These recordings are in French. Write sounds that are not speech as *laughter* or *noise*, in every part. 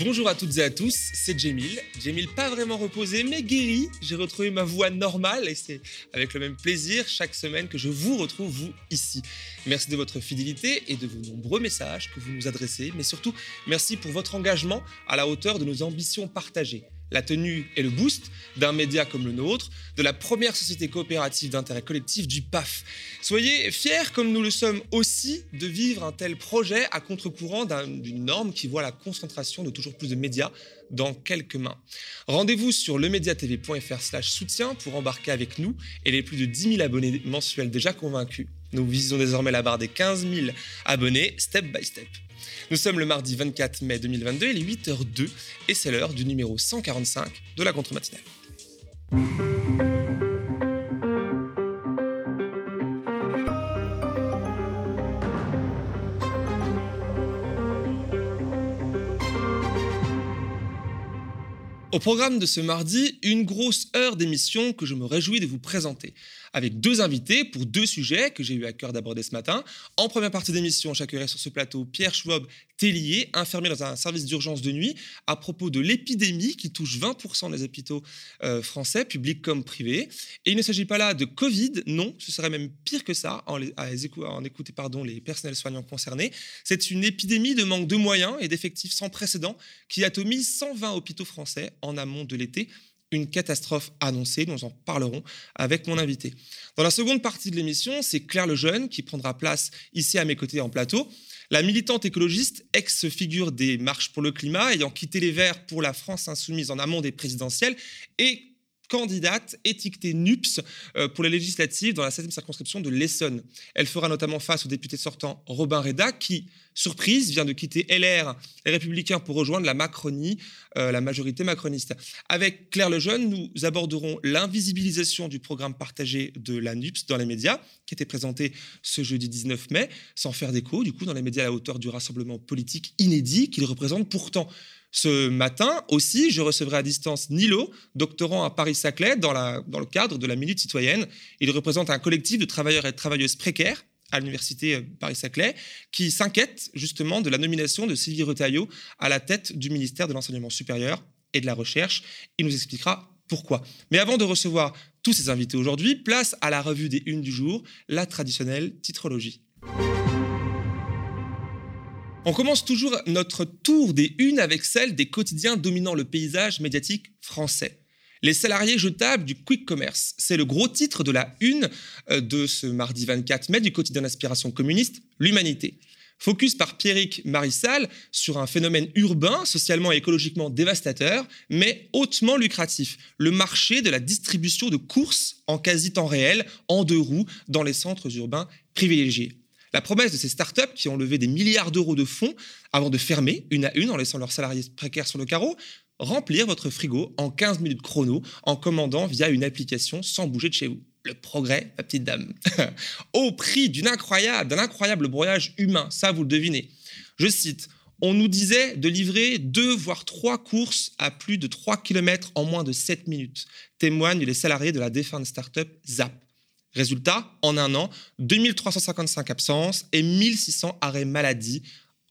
Bonjour à toutes et à tous, c'est Jamil. Jamil pas vraiment reposé mais guéri. J'ai retrouvé ma voix normale et c'est avec le même plaisir chaque semaine que je vous retrouve vous ici. Merci de votre fidélité et de vos nombreux messages que vous nous adressez, mais surtout merci pour votre engagement à la hauteur de nos ambitions partagées la tenue et le boost d'un média comme le nôtre, de la première société coopérative d'intérêt collectif du PAF. Soyez fiers, comme nous le sommes aussi, de vivre un tel projet à contre-courant d'une norme qui voit la concentration de toujours plus de médias dans quelques mains. Rendez-vous sur lemediatv.fr soutien pour embarquer avec nous et les plus de 10 000 abonnés mensuels déjà convaincus. Nous visons désormais la barre des 15 000 abonnés, step by step. Nous sommes le mardi 24 mai 2022, il est 8h02 et c'est l'heure du numéro 145 de la contre-matinale. Au programme de ce mardi, une grosse heure d'émission que je me réjouis de vous présenter avec deux invités pour deux sujets que j'ai eu à cœur d'aborder ce matin. En première partie d'émission, j'accueillerai sur ce plateau Pierre Schwab Tellier, infirmier dans un service d'urgence de nuit, à propos de l'épidémie qui touche 20% des hôpitaux euh, français, publics comme privés. Et il ne s'agit pas là de Covid, non, ce serait même pire que ça, en, en écouter pardon, les personnels soignants concernés. C'est une épidémie de manque de moyens et d'effectifs sans précédent qui atomise 120 hôpitaux français en amont de l'été une catastrophe annoncée. Nous en parlerons avec mon invité. Dans la seconde partie de l'émission, c'est Claire Lejeune qui prendra place ici à mes côtés en plateau. La militante écologiste, ex-figure des marches pour le climat, ayant quitté les Verts pour la France insoumise en amont des présidentielles, et candidate étiquetée NUPS euh, pour les législatives dans la 7e circonscription de l'Essonne. Elle fera notamment face au député sortant Robin Reda qui, surprise, vient de quitter LR, les Républicains, pour rejoindre la Macronie, euh, la majorité macroniste. Avec Claire Lejeune, nous aborderons l'invisibilisation du programme partagé de la NUPS dans les médias, qui était présenté ce jeudi 19 mai, sans faire d'écho, du coup, dans les médias à la hauteur du rassemblement politique inédit qu'il représente pourtant. Ce matin aussi, je recevrai à distance Nilo, doctorant à Paris-Saclay, dans, le cadre de la Minute citoyenne. Il représente un collectif de travailleurs et de travailleuses précaires à l'université euh, Paris-Saclay, qui s'inquiète justement de la nomination de Sylvie Retailleau à la tête du ministère de l'Enseignement supérieur et de la Recherche. Il nous expliquera pourquoi. Mais avant de recevoir tous ces invités aujourd'hui, place à la revue des unes du jour, la traditionnelle titrologie. On commence toujours notre tour des unes avec celle des quotidiens dominant le paysage médiatique français. Les salariés jetables du quick commerce, c'est le gros titre de la une euh, de ce mardi 24 mai du quotidien d'inspiration communiste, L'Humanité. Focus par Pierrick Marissal sur un phénomène urbain, socialement et écologiquement dévastateur, mais hautement lucratif, le marché de la distribution de courses en quasi-temps réel, en deux roues, dans les centres urbains privilégiés. La promesse de ces startups qui ont levé des milliards d'euros de fonds avant de fermer une à une en laissant leurs salariés précaires sur le carreau, remplir votre frigo en 15 minutes chrono en commandant via une application sans bouger de chez vous. Le progrès, ma petite dame. *laughs* Au prix d'un incroyable broyage humain, ça vous le devinez. Je cite, on nous disait de livrer deux voire trois courses à plus de 3 km en moins de 7 minutes, témoignent les salariés de la défunte startup Zap. Résultat, en un an, 2355 absences et 1600 arrêts maladie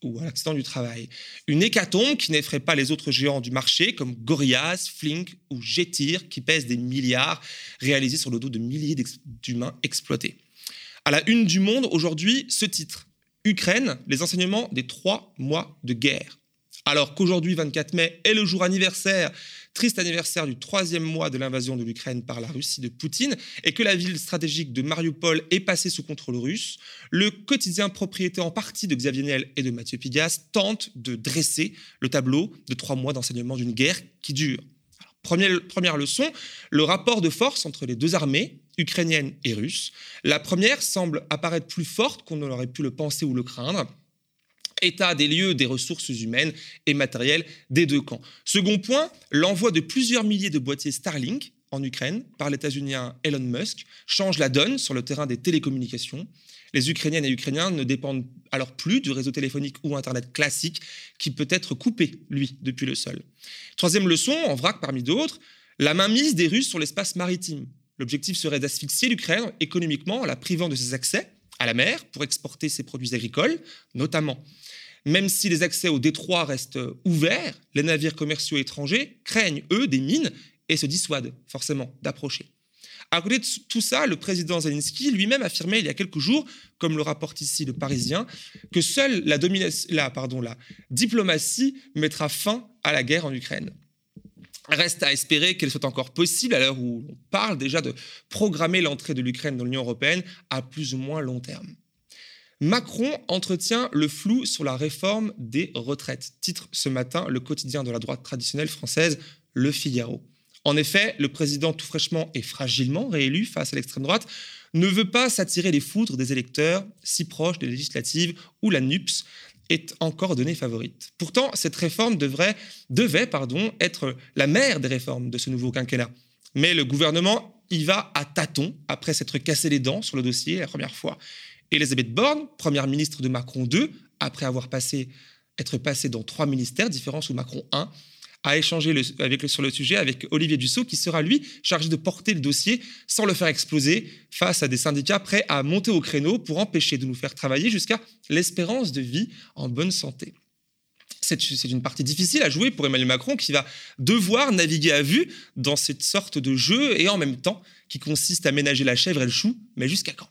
ou à du travail. Une hécatombe qui n'effraie pas les autres géants du marché comme Gorillaz, Flink ou Getir qui pèsent des milliards réalisés sur le dos de milliers d'humains exploités. À la une du monde aujourd'hui, ce titre Ukraine, les enseignements des trois mois de guerre. Alors qu'aujourd'hui, 24 mai, est le jour anniversaire triste anniversaire du troisième mois de l'invasion de l'Ukraine par la Russie de Poutine et que la ville stratégique de Mariupol est passée sous contrôle russe, le quotidien propriété en partie de Xavier Niel et de Mathieu Pigas tente de dresser le tableau de trois mois d'enseignement d'une guerre qui dure. première, première leçon, le rapport de force entre les deux armées, ukrainienne et russe. La première semble apparaître plus forte qu'on ne l'aurait pu le penser ou le craindre état des lieux des ressources humaines et matérielles des deux camps. Second point, l'envoi de plusieurs milliers de boîtiers Starlink en Ukraine par l'États-Unien Elon Musk change la donne sur le terrain des télécommunications. Les Ukrainiennes et Ukrainiens ne dépendent alors plus du réseau téléphonique ou Internet classique qui peut être coupé, lui, depuis le sol. Troisième leçon, en vrac parmi d'autres, la mainmise des Russes sur l'espace maritime. L'objectif serait d'asphyxier l'Ukraine économiquement en la privant de ses accès à la mer pour exporter ses produits agricoles, notamment. Même si les accès au détroit restent ouverts, les navires commerciaux étrangers craignent, eux, des mines et se dissuadent forcément d'approcher. À côté de tout ça, le président Zelensky lui-même affirmait il y a quelques jours, comme le rapporte ici le Parisien, que seule la, la, diplomatie mettra fin à la guerre en Ukraine. Reste à espérer qu'elle soit encore possible à l'heure où on parle déjà de programmer l'entrée de l'Ukraine dans l'Union européenne à plus ou moins long terme. Macron entretient le flou sur la réforme des retraites, titre ce matin le quotidien de la droite traditionnelle française, Le Figaro. En effet, le président tout fraîchement et fragilement réélu face à l'extrême droite ne veut pas s'attirer les foudres des électeurs si proches des législatives où la NUPS est encore donnée favorite. Pourtant, cette réforme devrait, devait pardon, être la mère des réformes de ce nouveau quinquennat. Mais le gouvernement y va à tâtons après s'être cassé les dents sur le dossier la première fois. Elisabeth Borne, première ministre de Macron II, après avoir passé, être passée dans trois ministères différents sous Macron I, a échangé sur le sujet avec Olivier Dussault, qui sera, lui, chargé de porter le dossier sans le faire exploser face à des syndicats prêts à monter au créneau pour empêcher de nous faire travailler jusqu'à l'espérance de vie en bonne santé. C'est une partie difficile à jouer pour Emmanuel Macron qui va devoir naviguer à vue dans cette sorte de jeu et en même temps qui consiste à ménager la chèvre et le chou, mais jusqu'à quand?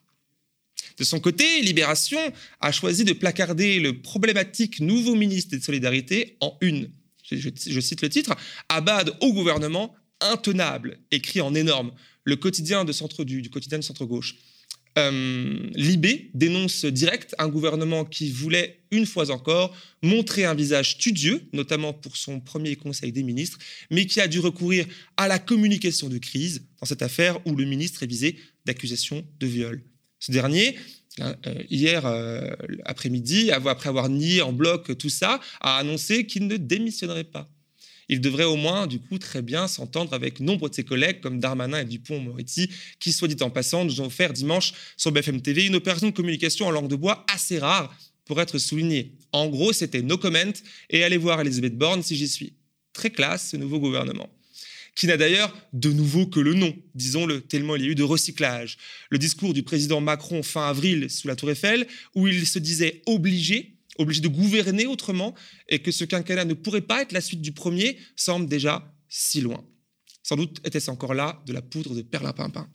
De son côté, Libération a choisi de placarder le problématique nouveau ministre des Solidarités en une je, cite le titre, Abad au gouvernement intenable, écrit en énorme, le quotidien de centre du, du quotidien de centre-gauche. Euh, Libé dénonce direct un gouvernement qui voulait, une fois encore, montrer un visage studieux, notamment pour son premier conseil des ministres, mais qui a dû recourir à la communication de crise dans cette affaire où le ministre est visé d'accusations de viol. Ce dernier Hein, euh, hier euh, après-midi, après avoir nié en bloc tout ça, a annoncé qu'il ne démissionnerait pas. Il devrait au moins, du coup, très bien s'entendre avec nombre de ses collègues, comme Darmanin et Dupont-Moretti, qui, soit dit en passant, nous ont offert dimanche sur BFM TV une opération de communication en langue de bois assez rare pour être soulignée. En gros, c'était no comment et allez voir Elisabeth Borne si j'y suis. Très classe, ce nouveau gouvernement qui n'a d'ailleurs de nouveau que le nom, disons-le, tellement il y a eu de recyclage. Le discours du président Macron fin avril sous la Tour Eiffel, où il se disait obligé, obligé de gouverner autrement, et que ce quinquennat ne pourrait pas être la suite du premier, semble déjà si loin. Sans doute était-ce encore là de la poudre de perlimpinpin.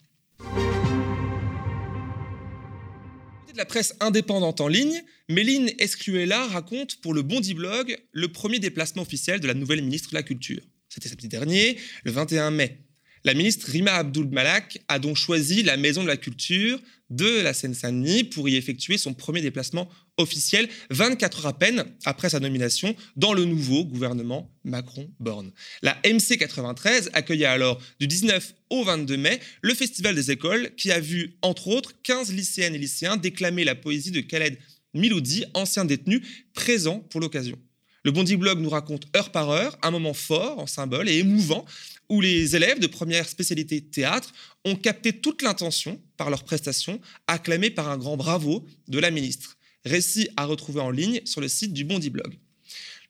de la presse indépendante en ligne, Méline Escruella raconte pour le Bondi Blog le premier déplacement officiel de la nouvelle ministre de la Culture c'était samedi dernier, le 21 mai. La ministre Rima Abdul Malak a donc choisi la Maison de la Culture de la Seine-Saint-Denis pour y effectuer son premier déplacement officiel, 24 heures à peine après sa nomination dans le nouveau gouvernement Macron-Borne. La MC 93 accueillait alors du 19 au 22 mai le Festival des écoles qui a vu, entre autres, 15 lycéennes et lycéens déclamer la poésie de Khaled Miloudi, ancien détenu, présent pour l'occasion. Le Bondi Blog nous raconte heure par heure un moment fort en symbole et émouvant où les élèves de première spécialité théâtre ont capté toute l'intention par leur prestation, acclamée par un grand bravo de la ministre. Récit à retrouver en ligne sur le site du Bondi Blog.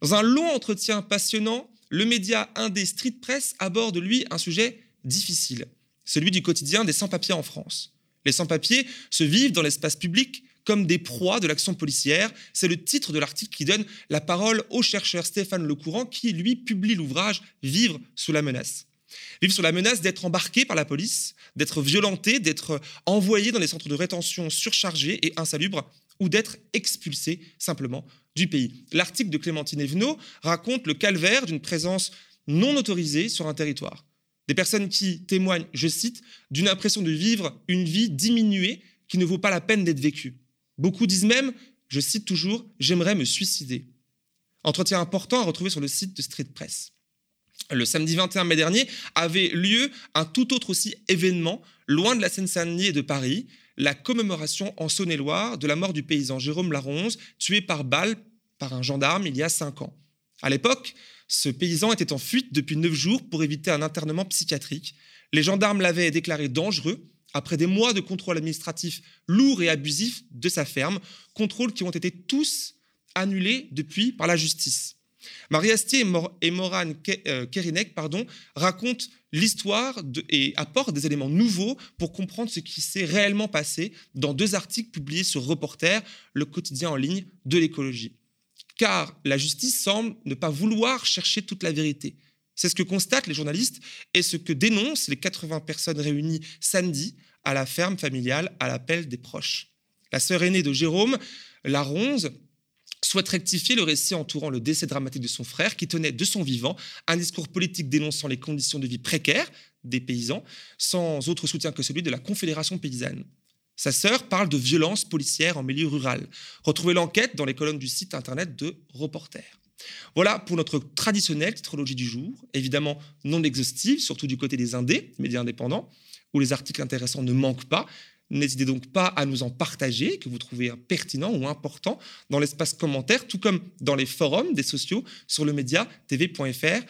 Dans un long entretien passionnant, le média indé Street Press aborde lui un sujet difficile, celui du quotidien des sans-papiers en France. Les sans-papiers se vivent dans l'espace public comme des proies de l'action policière. C'est le titre de l'article qui donne la parole au chercheur Stéphane Lecourant qui, lui, publie l'ouvrage Vivre sous la menace. Vivre sous la menace d'être embarqué par la police, d'être violenté, d'être envoyé dans des centres de rétention surchargés et insalubres ou d'être expulsé simplement du pays. L'article de Clémentine Evenot raconte le calvaire d'une présence non autorisée sur un territoire. Des personnes qui témoignent, je cite, d'une impression de vivre une vie diminuée qui ne vaut pas la peine d'être vécue. Beaucoup disent même, je cite toujours, j'aimerais me suicider. Entretien important à retrouver sur le site de Street Press. Le samedi 21 mai dernier avait lieu un tout autre aussi événement, loin de la Seine-Saint-Denis et de Paris, la commémoration en Saône-et-Loire de la mort du paysan Jérôme Laronze, tué par balle par un gendarme il y a cinq ans. À l'époque, ce paysan était en fuite depuis neuf jours pour éviter un internement psychiatrique. Les gendarmes l'avaient déclaré dangereux après des mois de contrôle administratif lourd et abusif de sa ferme, contrôles qui ont été tous annulés depuis par la justice. Marie Astier et Morane euh, Kerinek pardon, racontent l'histoire et apportent des éléments nouveaux pour comprendre ce qui s'est réellement passé dans deux articles publiés sur Reporter, le quotidien en ligne de l'écologie. car la justice semble ne pas vouloir chercher toute la vérité. C'est ce que constatent les journalistes et ce que dénoncent les 80 personnes réunies samedi à la ferme familiale à l'appel des proches. La sœur aînée de Jérôme, la Ronze, souhaite rectifier le récit entourant le décès dramatique de son frère, qui tenait de son vivant un discours politique dénonçant les conditions de vie précaires des paysans, sans autre soutien que celui de la Confédération paysanne. Sa sœur parle de violences policières en milieu rural. Retrouvez l'enquête dans les colonnes du site internet de Reporter. Voilà pour notre traditionnelle titrologie du jour, évidemment non exhaustive, surtout du côté des indés, médias indépendants, où les articles intéressants ne manquent pas, N'hésitez donc pas à nous en partager, que vous trouvez pertinent ou important, dans l'espace commentaire, tout comme dans les forums des sociaux sur le média tv.fr.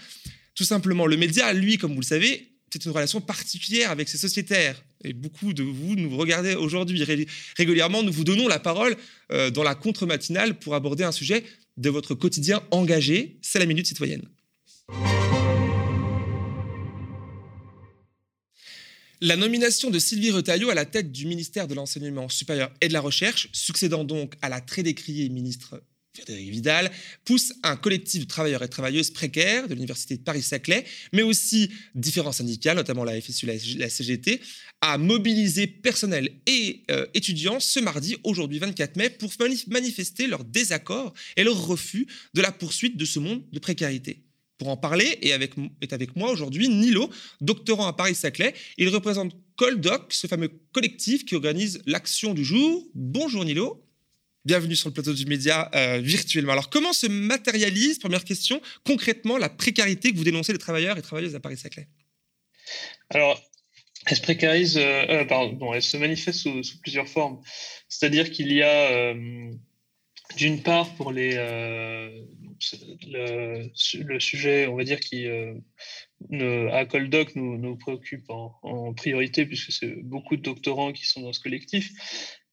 Tout simplement, le média, lui, comme vous le savez, c'est une relation particulière avec ses sociétaires. Et beaucoup de vous nous regardez aujourd'hui régulièrement. Nous vous donnons la parole euh, dans la contre-matinale pour aborder un sujet de votre quotidien engagé. C'est la Minute Citoyenne. La nomination de Sylvie Retailleau à la tête du ministère de l'Enseignement supérieur et de la Recherche, succédant donc à la très décriée ministre Frédéric Vidal, pousse un collectif de travailleurs et travailleuses précaires de l'Université de Paris-Saclay, mais aussi différents syndicats, notamment la FSU, la CGT, à mobiliser personnel et euh, étudiants ce mardi, aujourd'hui 24 mai, pour manifester leur désaccord et leur refus de la poursuite de ce monde de précarité. Pour en parler, et avec, est avec moi aujourd'hui Nilo, doctorant à Paris-Saclay. Il représente Coldoc, ce fameux collectif qui organise l'action du jour. Bonjour Nilo. Bienvenue sur le plateau du média euh, virtuellement. Alors, comment se matérialise, première question, concrètement la précarité que vous dénoncez les travailleurs et travailleuses à Paris-Saclay? Alors, elle se précarise, euh, euh, pardon, elle se manifeste sous, plusieurs formes. C'est-à-dire qu'il y a, d'une part, pour les, le, sujet, on va dire, qui à Coldoc nous, nous préoccupe en, priorité, puisque c'est beaucoup de doctorants qui sont dans ce collectif,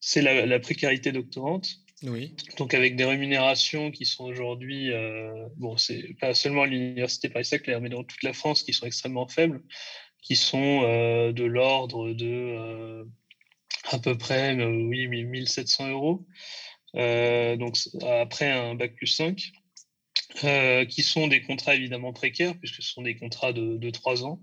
c'est la, précarité doctorante. Oui. Donc avec des rémunérations qui sont aujourd'hui, euh, bon, c'est pas seulement à l'université Paris-Saclay, mais dans toute la France, qui sont extrêmement faibles, qui sont euh, de l'ordre de à peu près, oui, 1700 euros. donc après un bac plus 5. Euh, qui sont des contrats évidemment précaires, puisque ce sont des contrats de, trois ans,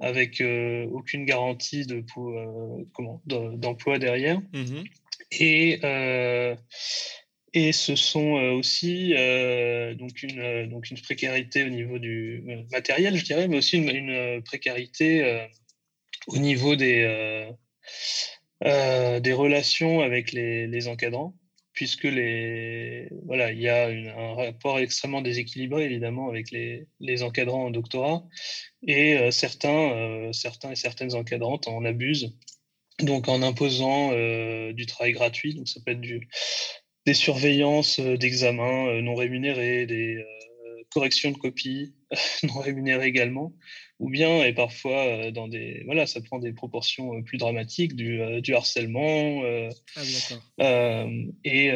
avec euh, aucune garantie de, euh, d'emploi derrière. Mmh et, et ce sont aussi donc, une, donc une précarité au niveau du matériel, je dirais, mais aussi une, précarité au niveau des, des relations avec les, les encadrants puisque les, voilà, il y a un rapport extrêmement déséquilibré évidemment avec les, les encadrants en doctorat. Et euh, certains, euh, certains et certaines encadrantes en abusent, donc en imposant euh, du travail gratuit, donc ça peut être du, des surveillances d'examens non rémunérés, des corrections de copies *laughs* non rémunérées également, ou bien, et parfois, euh, dans des, voilà, ça prend des proportions euh, plus dramatiques, du, euh, du harcèlement, ah et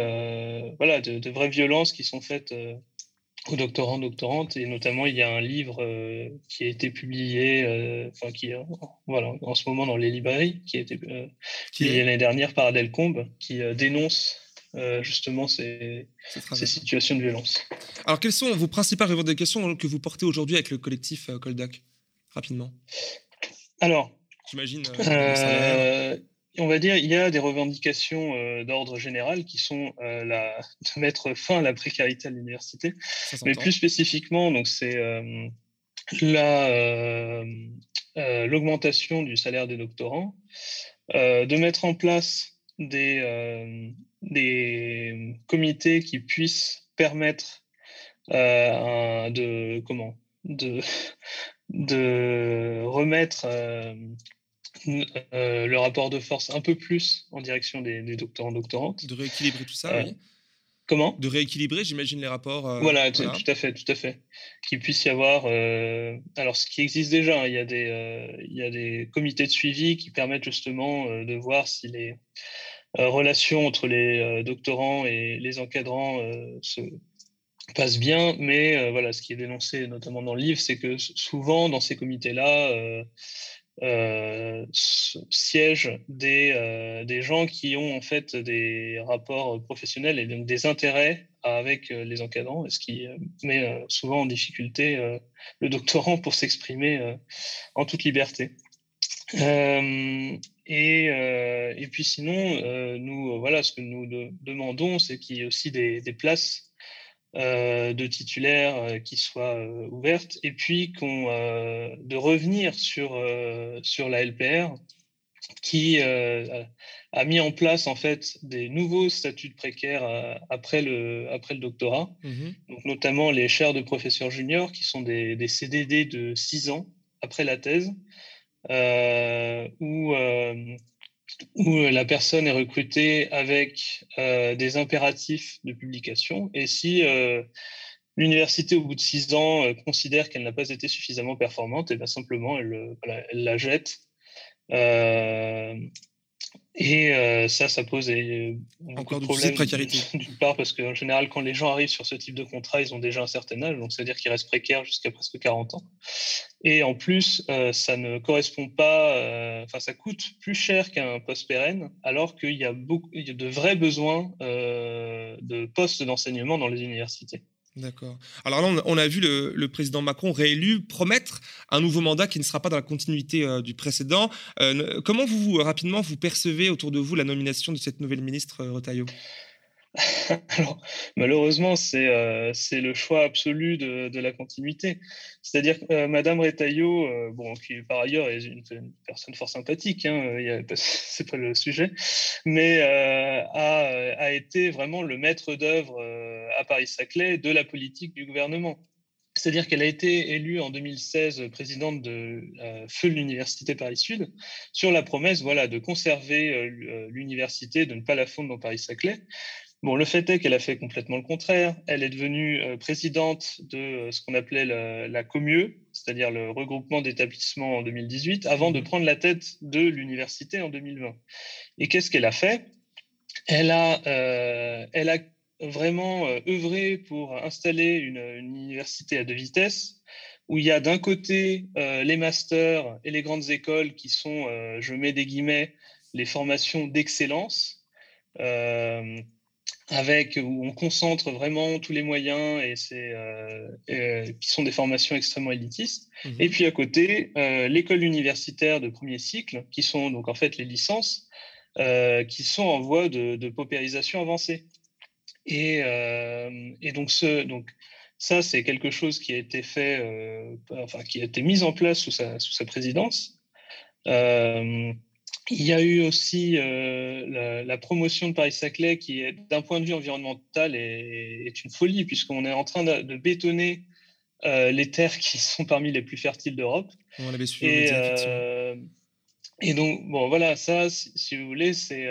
voilà, de, vraies violences qui sont faites aux doctorants, doctorantes, et notamment, il y a un livre qui a été publié, enfin, qui voilà, en ce moment dans les librairies, qui a été publié l'année dernière par Adèle Combe, qui dénonce justement ces, ces, situations de violence. Alors, quelles sont vos principales revendications que vous portez aujourd'hui avec le collectif Coldac rapidement Alors, j'imagine. Euh, euh, on va dire, il y a des revendications euh, d'ordre général qui sont la, de mettre fin à la précarité à l'université, mais plus spécifiquement, donc c'est l'augmentation du salaire des doctorants, de mettre en place des, des comités qui puissent permettre de comment de de remettre euh, euh, le rapport de force un peu plus en direction des, doctorants doctorantes. De rééquilibrer tout ça, oui. Comment? De rééquilibrer, j'imagine, les rapports. voilà, tout à fait, tout à fait. Qu'il puisse y avoir. alors, ce qui existe déjà, hein, il, y a des, il y a des comités de suivi qui permettent justement de voir si les relations entre les doctorants et les encadrants se, passe bien, mais euh, voilà, ce qui est dénoncé notamment dans le livre, c'est que souvent dans ces comités-là euh, euh, siègent des, des gens qui ont en fait des rapports professionnels et donc des intérêts avec les encadrants, ce qui met souvent en difficulté le doctorant pour s'exprimer en toute liberté. et, et, puis sinon, nous, voilà, ce que nous demandons, c'est qu'il y ait aussi des, des places de titulaires euh, qui soient euh, ouvertes, et puis qu'on, de revenir sur, sur la LPR qui a mis en place en fait des nouveaux statuts de précaires après, le, après le doctorat, mmh donc notamment les chaires de professeurs juniors qui sont des, des CDD de 6 ans après la thèse, où où euh, la personne est recrutée avec euh, des impératifs de publication. Et si euh, l'université, au bout de six ans, considère qu'elle n'a pas été suffisamment performante, et bien simplement, elle la jette. Et euh, ça, ça pose encore de problèmes. précarité. *laughs* D'une part, parce qu'en général, quand les gens arrivent sur ce type de contrat, ils ont déjà un certain âge, donc c'est-à-dire qu'ils restent précaires jusqu'à presque 40 ans. Et en plus, euh, ça ne correspond pas, euh, enfin, ça coûte plus cher qu'un poste pérenne, alors qu'il y a beaucoup, il y a de vrais besoins de postes d'enseignement dans les universités. D'accord. Alors là, on a vu le, président Macron réélu promettre un nouveau mandat qui ne sera pas dans la continuité euh, du précédent. Euh, comment vous, rapidement, vous percevez autour de vous la nomination de cette nouvelle ministre euh, Retailleau? *laughs* Alors, malheureusement, euh, c'est le choix absolu de, de la continuité. C'est-à-dire que euh, Madame Retailleau, euh, bon, qui par ailleurs est une, personne fort sympathique, hein, *laughs* c'est pas le sujet, mais a, a, été vraiment le maître d'œuvre à Paris-Saclay de la politique du gouvernement. C'est-à-dire qu'elle a été élue en 2016 présidente de Feu l'Université Paris-Sud sur la promesse voilà, de conserver l'université, de ne pas la fondre dans Paris-Saclay. Bon, le fait est qu'elle a fait complètement le contraire. Elle est devenue euh, présidente de euh, ce qu'on appelait la, la c'est-à-dire le regroupement d'établissements en 2018, avant de mmh. prendre la tête de l'université en 2020. Et qu'est-ce qu'elle a fait? Elle a, euh, elle a vraiment œuvré pour installer une, université à deux vitesses, où il y a d'un côté les masters et les grandes écoles qui sont, je mets des guillemets, les formations d'excellence avec où on concentre vraiment tous les moyens et c'est euh, euh, qui sont des formations extrêmement élitistes. Mmh et puis à côté, euh, l'école universitaire de premier cycle, qui sont donc en fait les licences, qui sont en voie de, paupérisation avancée. Et, et, donc ce donc ça c'est quelque chose qui a été fait, enfin qui a été mis en place sous sa, sous sa présidence. Il y a eu aussi euh, la, promotion de Paris-Saclay qui, d'un point de vue environnemental, est, une folie puisqu'on est en train de, bétonner euh, les terres qui *laughs* sont parmi les plus fertiles d'Europe. On l'avait suivi. Et, euh, et, donc, bon, voilà, ça, si, vous voulez, c'est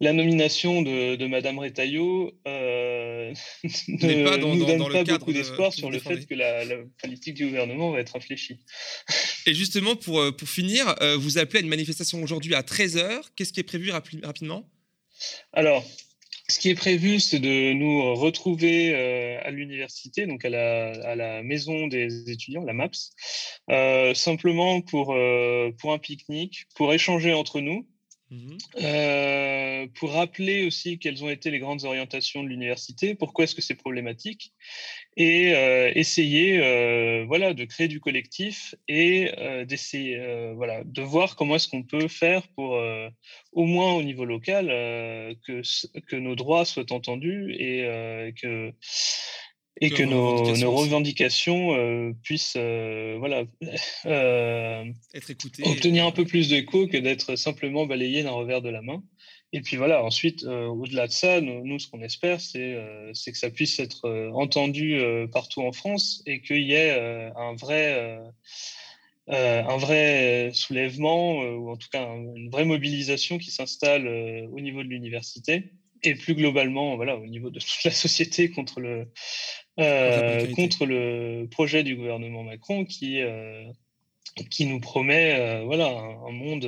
la nomination de, de Madame Retailleau euh, *laughs* ne pas nous donne pas beaucoup d'espoir sur le fait que la, politique du gouvernement va être infléchie. Et justement, pour, euh, pour finir, euh, vous appelez à une manifestation aujourd'hui à 13h. Qu'est-ce qui est prévu rapidement? Alors, ce qui est prévu, c'est de nous retrouver à l'université, donc à la, à la, maison des étudiants, la MAPS, simplement pour, pour un pique-nique, pour échanger entre nous Mmh euh, pour rappeler aussi quelles ont été les grandes orientations de l'université, pourquoi est-ce que c'est problématique, et euh, essayer euh, voilà, de créer du collectif et d'essayer voilà, de voir comment est-ce qu'on peut faire pour, au moins au niveau local, que, que nos droits soient entendus et que et que, nos, revendications, euh, puissent euh, voilà, *laughs* euh, être écoutées. Obtenir un peu plus d'écho que d'être simplement balayé d'un revers de la main. Et puis voilà, ensuite, au-delà de ça, nous, ce qu'on espère, c'est que ça puisse être entendu partout en France et qu'il y ait un vrai. un vrai soulèvement, ou en tout cas une vraie mobilisation qui s'installe au niveau de l'université et plus globalement voilà, au niveau de toute la société contre le, euh, contre le projet du gouvernement Macron qui, euh, qui nous promet euh, voilà, un, monde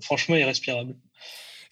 franchement irrespirable.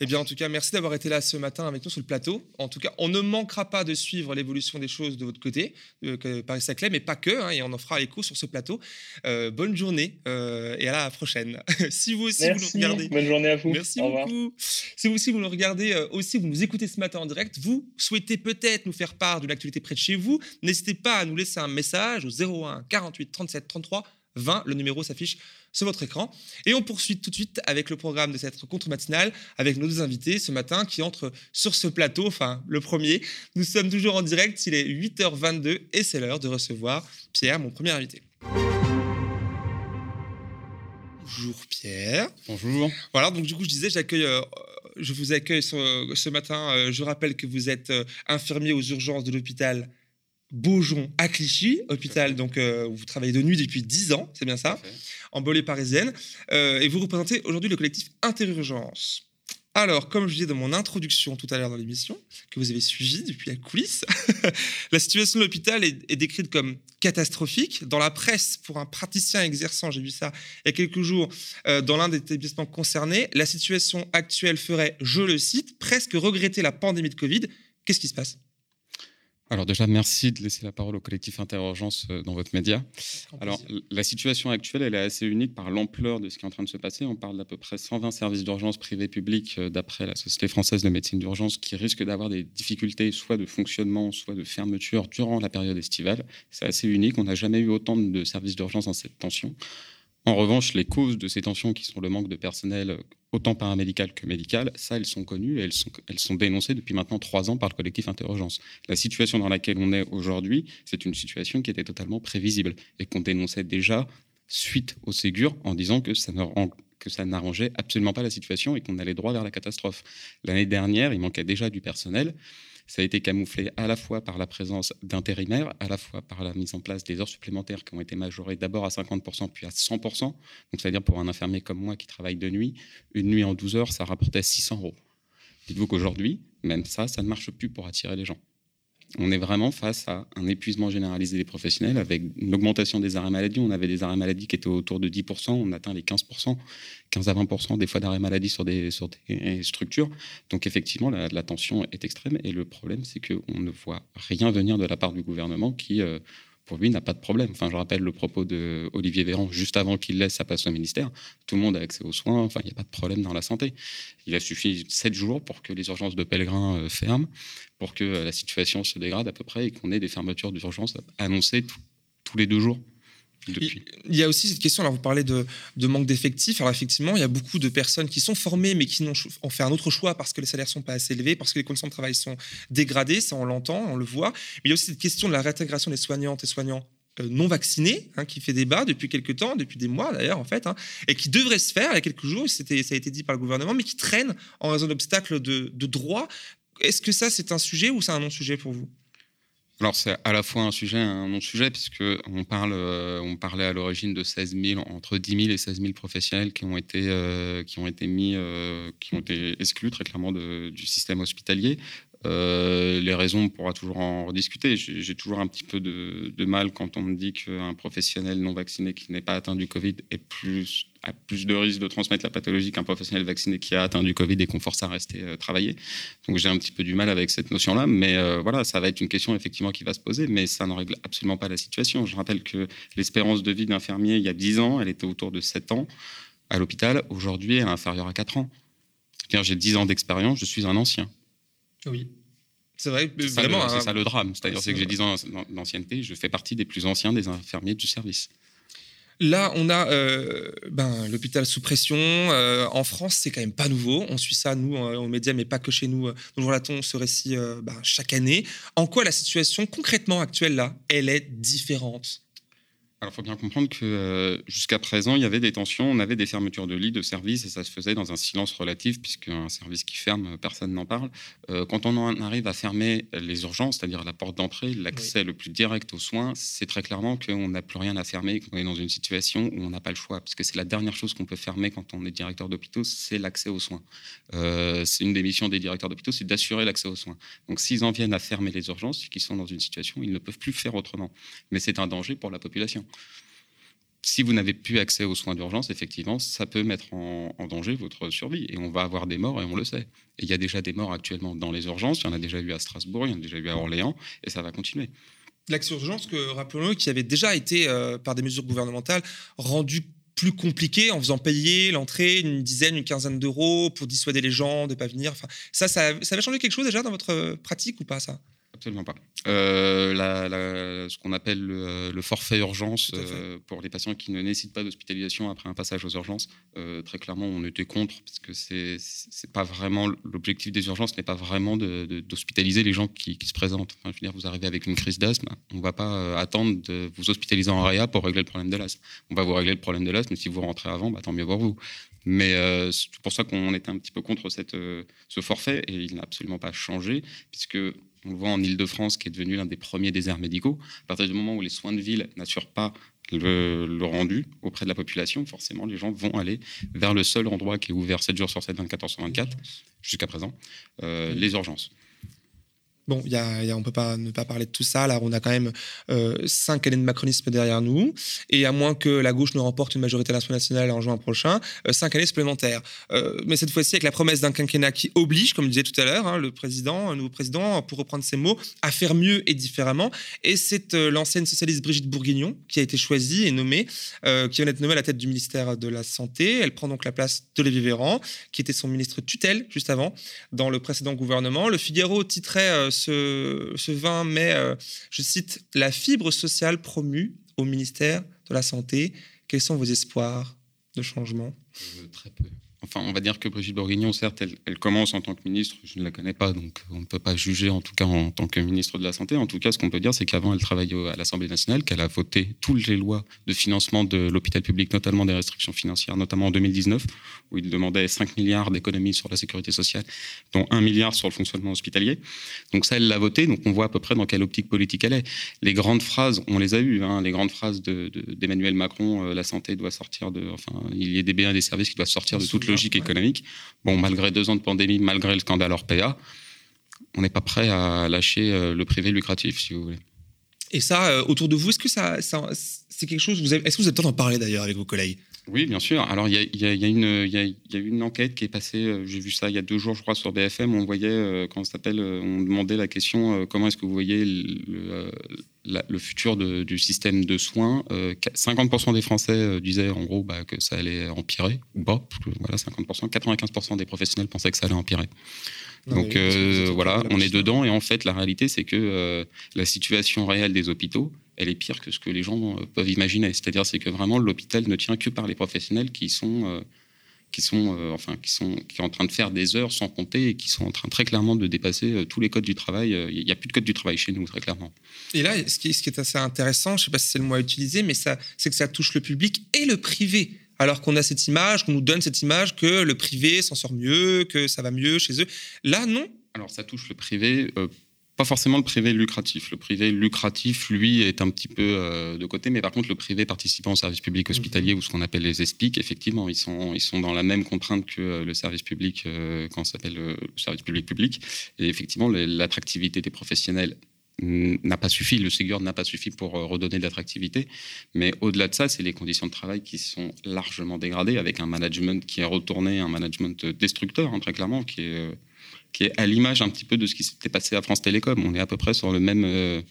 Eh bien, en tout cas, merci d'avoir été là ce matin avec nous sur le plateau. En tout cas, on ne manquera pas de suivre l'évolution des choses de votre côté, euh, Paris-Saclay, mais pas que, hein, et on en fera écho sur ce plateau. Euh, bonne journée euh, et à la prochaine. *laughs* si vous aussi vous nous regardez. Bonne journée à vous. Merci beaucoup. Si vous aussi vous nous regardez, aussi vous nous écoutez ce matin en direct, vous souhaitez peut-être nous faire part d'une actualité près de chez vous, n'hésitez pas à nous laisser un message au 01 48 37 33 20. Le numéro s'affiche sur votre écran. Et on poursuit tout de suite avec le programme de cette contre-matinale avec nos deux invités ce matin qui entrent sur ce plateau, enfin le premier. Nous sommes toujours en direct, il est 8h22 et c'est l'heure de recevoir Pierre, mon premier invité. Bonjour Pierre. Bonjour. Voilà, donc du coup je disais, j'accueille, euh, je vous accueille ce, matin. Euh, je rappelle que vous êtes euh, infirmier aux urgences de l'hôpital Beaujon à Clichy, hôpital donc euh, où vous travaillez de nuit depuis 10 ans, c'est bien ça, en bolée parisienne, euh, et vous représentez aujourd'hui le collectif Interurgence. Alors, comme je disais dans mon introduction tout à l'heure dans l'émission, que vous avez suivi depuis la coulisse, *laughs* la situation de l'hôpital est, décrite comme catastrophique. Dans la presse, pour un praticien exerçant, j'ai vu ça il y a quelques jours, euh, dans l'un des établissements concernés, la situation actuelle ferait, je le cite, presque regretter la pandémie de Covid. Qu'est-ce qui se passe? Alors déjà, merci de laisser la parole au collectif Interurgence euh, dans votre média. Alors la situation actuelle, elle est assez unique par l'ampleur de ce qui est en train de se passer. On parle d'à peu près 120 services d'urgence privés publics euh, d'après la Société française de médecine d'urgence qui risquent d'avoir des difficultés soit de fonctionnement, soit de fermeture durant la période estivale. C'est assez unique. On n'a jamais eu autant de services d'urgence dans cette tension. En revanche, les causes de ces tensions, qui sont le manque de personnel autant paramédical que médical, ça, elles sont connues et elles sont, dénoncées depuis maintenant trois ans par le collectif Interurgence. La situation dans laquelle on est aujourd'hui, c'est une situation qui était totalement prévisible et qu'on dénonçait déjà suite au Ségur en disant que ça ne que ça n'arrangeait absolument pas la situation et qu'on allait droit vers la catastrophe. L'année dernière, il manquait déjà du personnel. Ça a été camouflé à la fois par la présence d'intérimaires, à la fois par la mise en place des heures supplémentaires qui ont été majorées d'abord à 50% puis à 100%. Donc, c'est-à-dire pour un infirmier comme moi qui travaille de nuit, une nuit en 12 heures, ça rapportait 600 euros. Dites-vous qu'aujourd'hui, même ça, ça ne marche plus pour attirer les gens on est vraiment face à un épuisement généralisé des professionnels avec une augmentation des arrêts maladie. On avait des arrêts maladie qui étaient autour de 10%, on atteint les 15%, 15 à 20% des fois d'arrêts maladie sur des, sur des structures. Donc effectivement, la, tension est extrême et le problème, c'est qu'on ne voit rien venir de la part du gouvernement qui... Euh, pour lui, n'a pas de problème. Enfin, je rappelle le propos de Olivier Véran juste avant qu'il laisse sa place au ministère. Tout le monde a accès aux soins. Enfin, il n'y a pas de problème dans la santé. Il a suffi sept jours pour que les urgences de pèlerins euh, ferment, pour que euh, la situation se dégrade à peu près et qu'on ait des fermetures d'urgence annoncées tous les deux jours. Il y a aussi cette question, alors vous parlez de, manque d'effectifs. Alors effectivement, il y a beaucoup de personnes qui sont formées mais qui ont, fait un autre choix parce que les salaires sont pas assez élevés, parce que les conditions de travail sont dégradées, ça on l'entend, on le voit. Mais il y a aussi cette question de la réintégration des soignantes et soignants euh, non vaccinés, hein, qui fait débat depuis quelques temps, depuis des mois d'ailleurs en fait, hein, et qui devrait se faire il y a quelques jours, ça a été dit par le gouvernement, mais qui traîne en raison d'obstacles de, de droit. Est-ce que ça c'est un sujet ou c'est un non-sujet pour vous? Alors c'est à la fois un sujet et un non-sujet, puisque on, parle, euh, on parlait à l'origine de 16 000, entre 10 000 et 16 000 professionnels qui ont été, euh, qui ont été mis, euh, qui ont été exclus très clairement du système hospitalier. Les raisons, on pourra toujours en rediscuter. J'ai toujours un petit peu de, mal quand on me dit qu'un professionnel non vacciné qui n'est pas atteint du Covid est plus a plus de risques de transmettre la pathologie qu'un professionnel vacciné qui a atteint du Covid et qu'on force à rester euh, travailler. Donc j'ai un petit peu du mal avec cette notion-là, mais euh, voilà, ça va être une question effectivement qui va se poser, mais ça ne règle absolument pas la situation. Je rappelle que l'espérance de vie d'infirmier il y a 10 ans, elle était autour de 7 ans à l'hôpital. Aujourd'hui, elle est inférieure à 4 ans. J'ai 10 ans d'expérience, je suis un ancien. Oui. C'est vrai, c'est vraiment. C'est hein. ça le drame. C'est-à-dire que j'ai 10 ans d'ancienneté, je fais partie des plus anciens des infirmiers du service. Là, on a euh, ben, l'hôpital sous pression. Euh, en France, c'est quand même pas nouveau. On suit ça, nous, euh, aux médias, mais pas que chez nous. Nous relatons ce récit ben, chaque année. En quoi la situation concrètement actuelle, là, elle est différente? Alors, il faut bien comprendre que euh, jusqu'à présent, il y avait des tensions, on avait des fermetures de lits, de services, et ça se faisait dans un silence relatif, puisque un service qui ferme, personne n'en parle. Euh, quand on en arrive à fermer les urgences, c'est-à-dire la porte d'entrée, l'accès le plus direct aux soins, c'est très clairement qu'on n'a plus rien à fermer, qu'on est dans une situation où on n'a pas le choix, puisque c'est la dernière chose qu'on peut fermer quand on est directeur d'hôpitaux, c'est l'accès aux soins. Euh, c'est une des missions des directeurs d'hôpitaux, c'est d'assurer l'accès aux soins. Donc, s'ils en viennent à fermer les urgences, qu'ils sont dans une situation où ils ne peuvent plus faire autrement. Mais c'est un danger pour la population. Si vous n'avez plus accès aux soins d'urgence, effectivement, ça peut mettre en, danger votre survie. Et on va avoir des morts, et on le sait. Et il y a déjà des morts actuellement dans les urgences. Il y en a déjà eu à Strasbourg, il y en a déjà eu à Orléans, et ça va continuer. L'accès aux urgences, rappelons-le, qui avait déjà été, euh, par des mesures gouvernementales, rendu plus compliqué en faisant payer l'entrée une dizaine, une quinzaine d'euros pour dissuader les gens de ne pas venir. Ça, ça, ça avait changé quelque chose déjà dans votre pratique ou pas ça? Absolument pas. Euh, ce qu'on appelle le, forfait urgence euh, pour les patients qui ne nécessitent pas d'hospitalisation après un passage aux urgences, euh, très clairement, on était contre parce que c'est pas vraiment l'objectif des urgences n'est pas vraiment d'hospitaliser les gens qui, se présentent. Enfin, je veux dire, vous arrivez avec une crise d'asthme, on va pas attendre de vous hospitaliser en réa pour régler le problème de l'asthme. On va vous régler le problème de l'asthme, si vous rentrez avant, bah, tant mieux pour vous. Mais c'est pour ça qu'on était un petit peu contre cette, ce forfait et il n'a absolument pas changé puisque on le voit en Ile-de-France, qui est devenu l'un des premiers déserts médicaux. À partir du moment où les soins de ville n'assurent pas le, rendu auprès de la population, forcément, les gens vont aller vers le seul endroit qui est ouvert 7 jours sur 7, 24 heures sur 24, jusqu'à présent, euh, les urgences. Bon, y a, on ne peut pas ne pas parler de tout ça. Là, on a quand même euh, cinq années de macronisme derrière nous. Et à moins que la gauche ne remporte une majorité nationale en juin prochain, euh, cinq années supplémentaires. Euh, mais cette fois-ci, avec la promesse d'un quinquennat qui oblige, comme je disais tout à l'heure, hein, le président, un nouveau président, pour reprendre ses mots, à faire mieux et différemment. Et c'est l'ancienne socialiste Brigitte Bourguignon qui a été choisie et nommée, qui vient d'être nommée à la tête du ministère de la Santé. Elle prend donc la place d'Olivier Véran, qui était son ministre tutelle juste avant, dans le précédent gouvernement. Le Figaro titrait ce, 20 mai, euh, je cite, La fibre sociale promue au ministère de la Santé. Quels sont vos espoirs de changement? Très peu. Enfin, on va dire que Brigitte Bourguignon, certes, elle, commence en tant que ministre, je ne la connais pas, donc on ne peut pas juger en tout cas en tant que ministre de la Santé. En tout cas, ce qu'on peut dire, c'est qu'avant, elle travaillait à l'Assemblée nationale, qu'elle a voté toutes les lois de financement de l'hôpital public, notamment des restrictions financières, notamment en 2019, où il demandait 5 milliards d'économies sur la sécurité sociale, dont 1 milliard sur le fonctionnement hospitalier. Donc ça, elle l'a voté, donc on voit à peu près dans quelle optique politique elle est. Les grandes phrases, on les a eues, hein, les grandes phrases d'Emmanuel de, Macron, euh, la santé doit sortir de... Enfin, il y a des biens et des services qui doivent sortir de toute économique. Bon, malgré deux ans de pandémie, malgré le scandale Orpea, on n'est pas prêt à lâcher euh, le privé lucratif, si vous voulez. Et ça, euh, autour de vous, est-ce que ça, c'est quelque chose Est-ce que vous avez le temps d'en parler d'ailleurs avec vos collègues? Oui, bien sûr. Alors, il y a, y, une enquête qui est passée, euh, j'ai vu ça il y a deux jours, je crois, sur BFM. On voyait, quand on s'appelle, on demandait la question comment est-ce que vous voyez le, le futur du système de soins. 50% euh, des Français euh, disaient en gros bah, que ça allait empirer, ou pas, voilà, 50%. 95% des professionnels pensaient que ça allait empirer. Donc euh, voilà, on est dedans et en fait la réalité c'est que la situation réelle des hôpitaux, elle est pire que ce que les gens peuvent imaginer. C'est-à-dire c'est que vraiment l'hôpital ne tient que par les professionnels qui sont qui sont, euh, enfin, qui sont, qui sont en train de faire des heures sans compter et qui sont en train très clairement de dépasser euh, tous les codes du travail. Euh, il n'y a plus de code du travail chez nous, très clairement. Et là, ce qui, ce qui est assez intéressant, je ne sais pas si c'est le mot à utiliser, mais ça, c'est que ça touche le public et le privé. Alors qu'on a cette image, qu'on nous donne cette image que le privé s'en sort mieux, que ça va mieux chez eux. Là, non. Alors, ça touche le privé pas forcément le privé lucratif. Le privé lucratif, lui, est un petit peu euh, de côté, mais par contre, le privé participant au service public hospitalier mhm. ou ce qu'on appelle les ESPIC, effectivement, ils sont, ils sont dans la même contrainte que euh, le service public, euh, quand ça s'appelle le service public public. Et effectivement, l'attractivité des professionnels n'a pas suffi, le Ségur n'a pas suffi pour redonner de l'attractivité. Mais au-delà de ça, c'est les conditions de travail qui sont largement dégradées, avec un management qui est retourné, un management destructeur, hein, très clairement, qui est qui est à l'image un petit peu de ce qui s'était passé à France Télécom. On est à peu près sur le même, euh,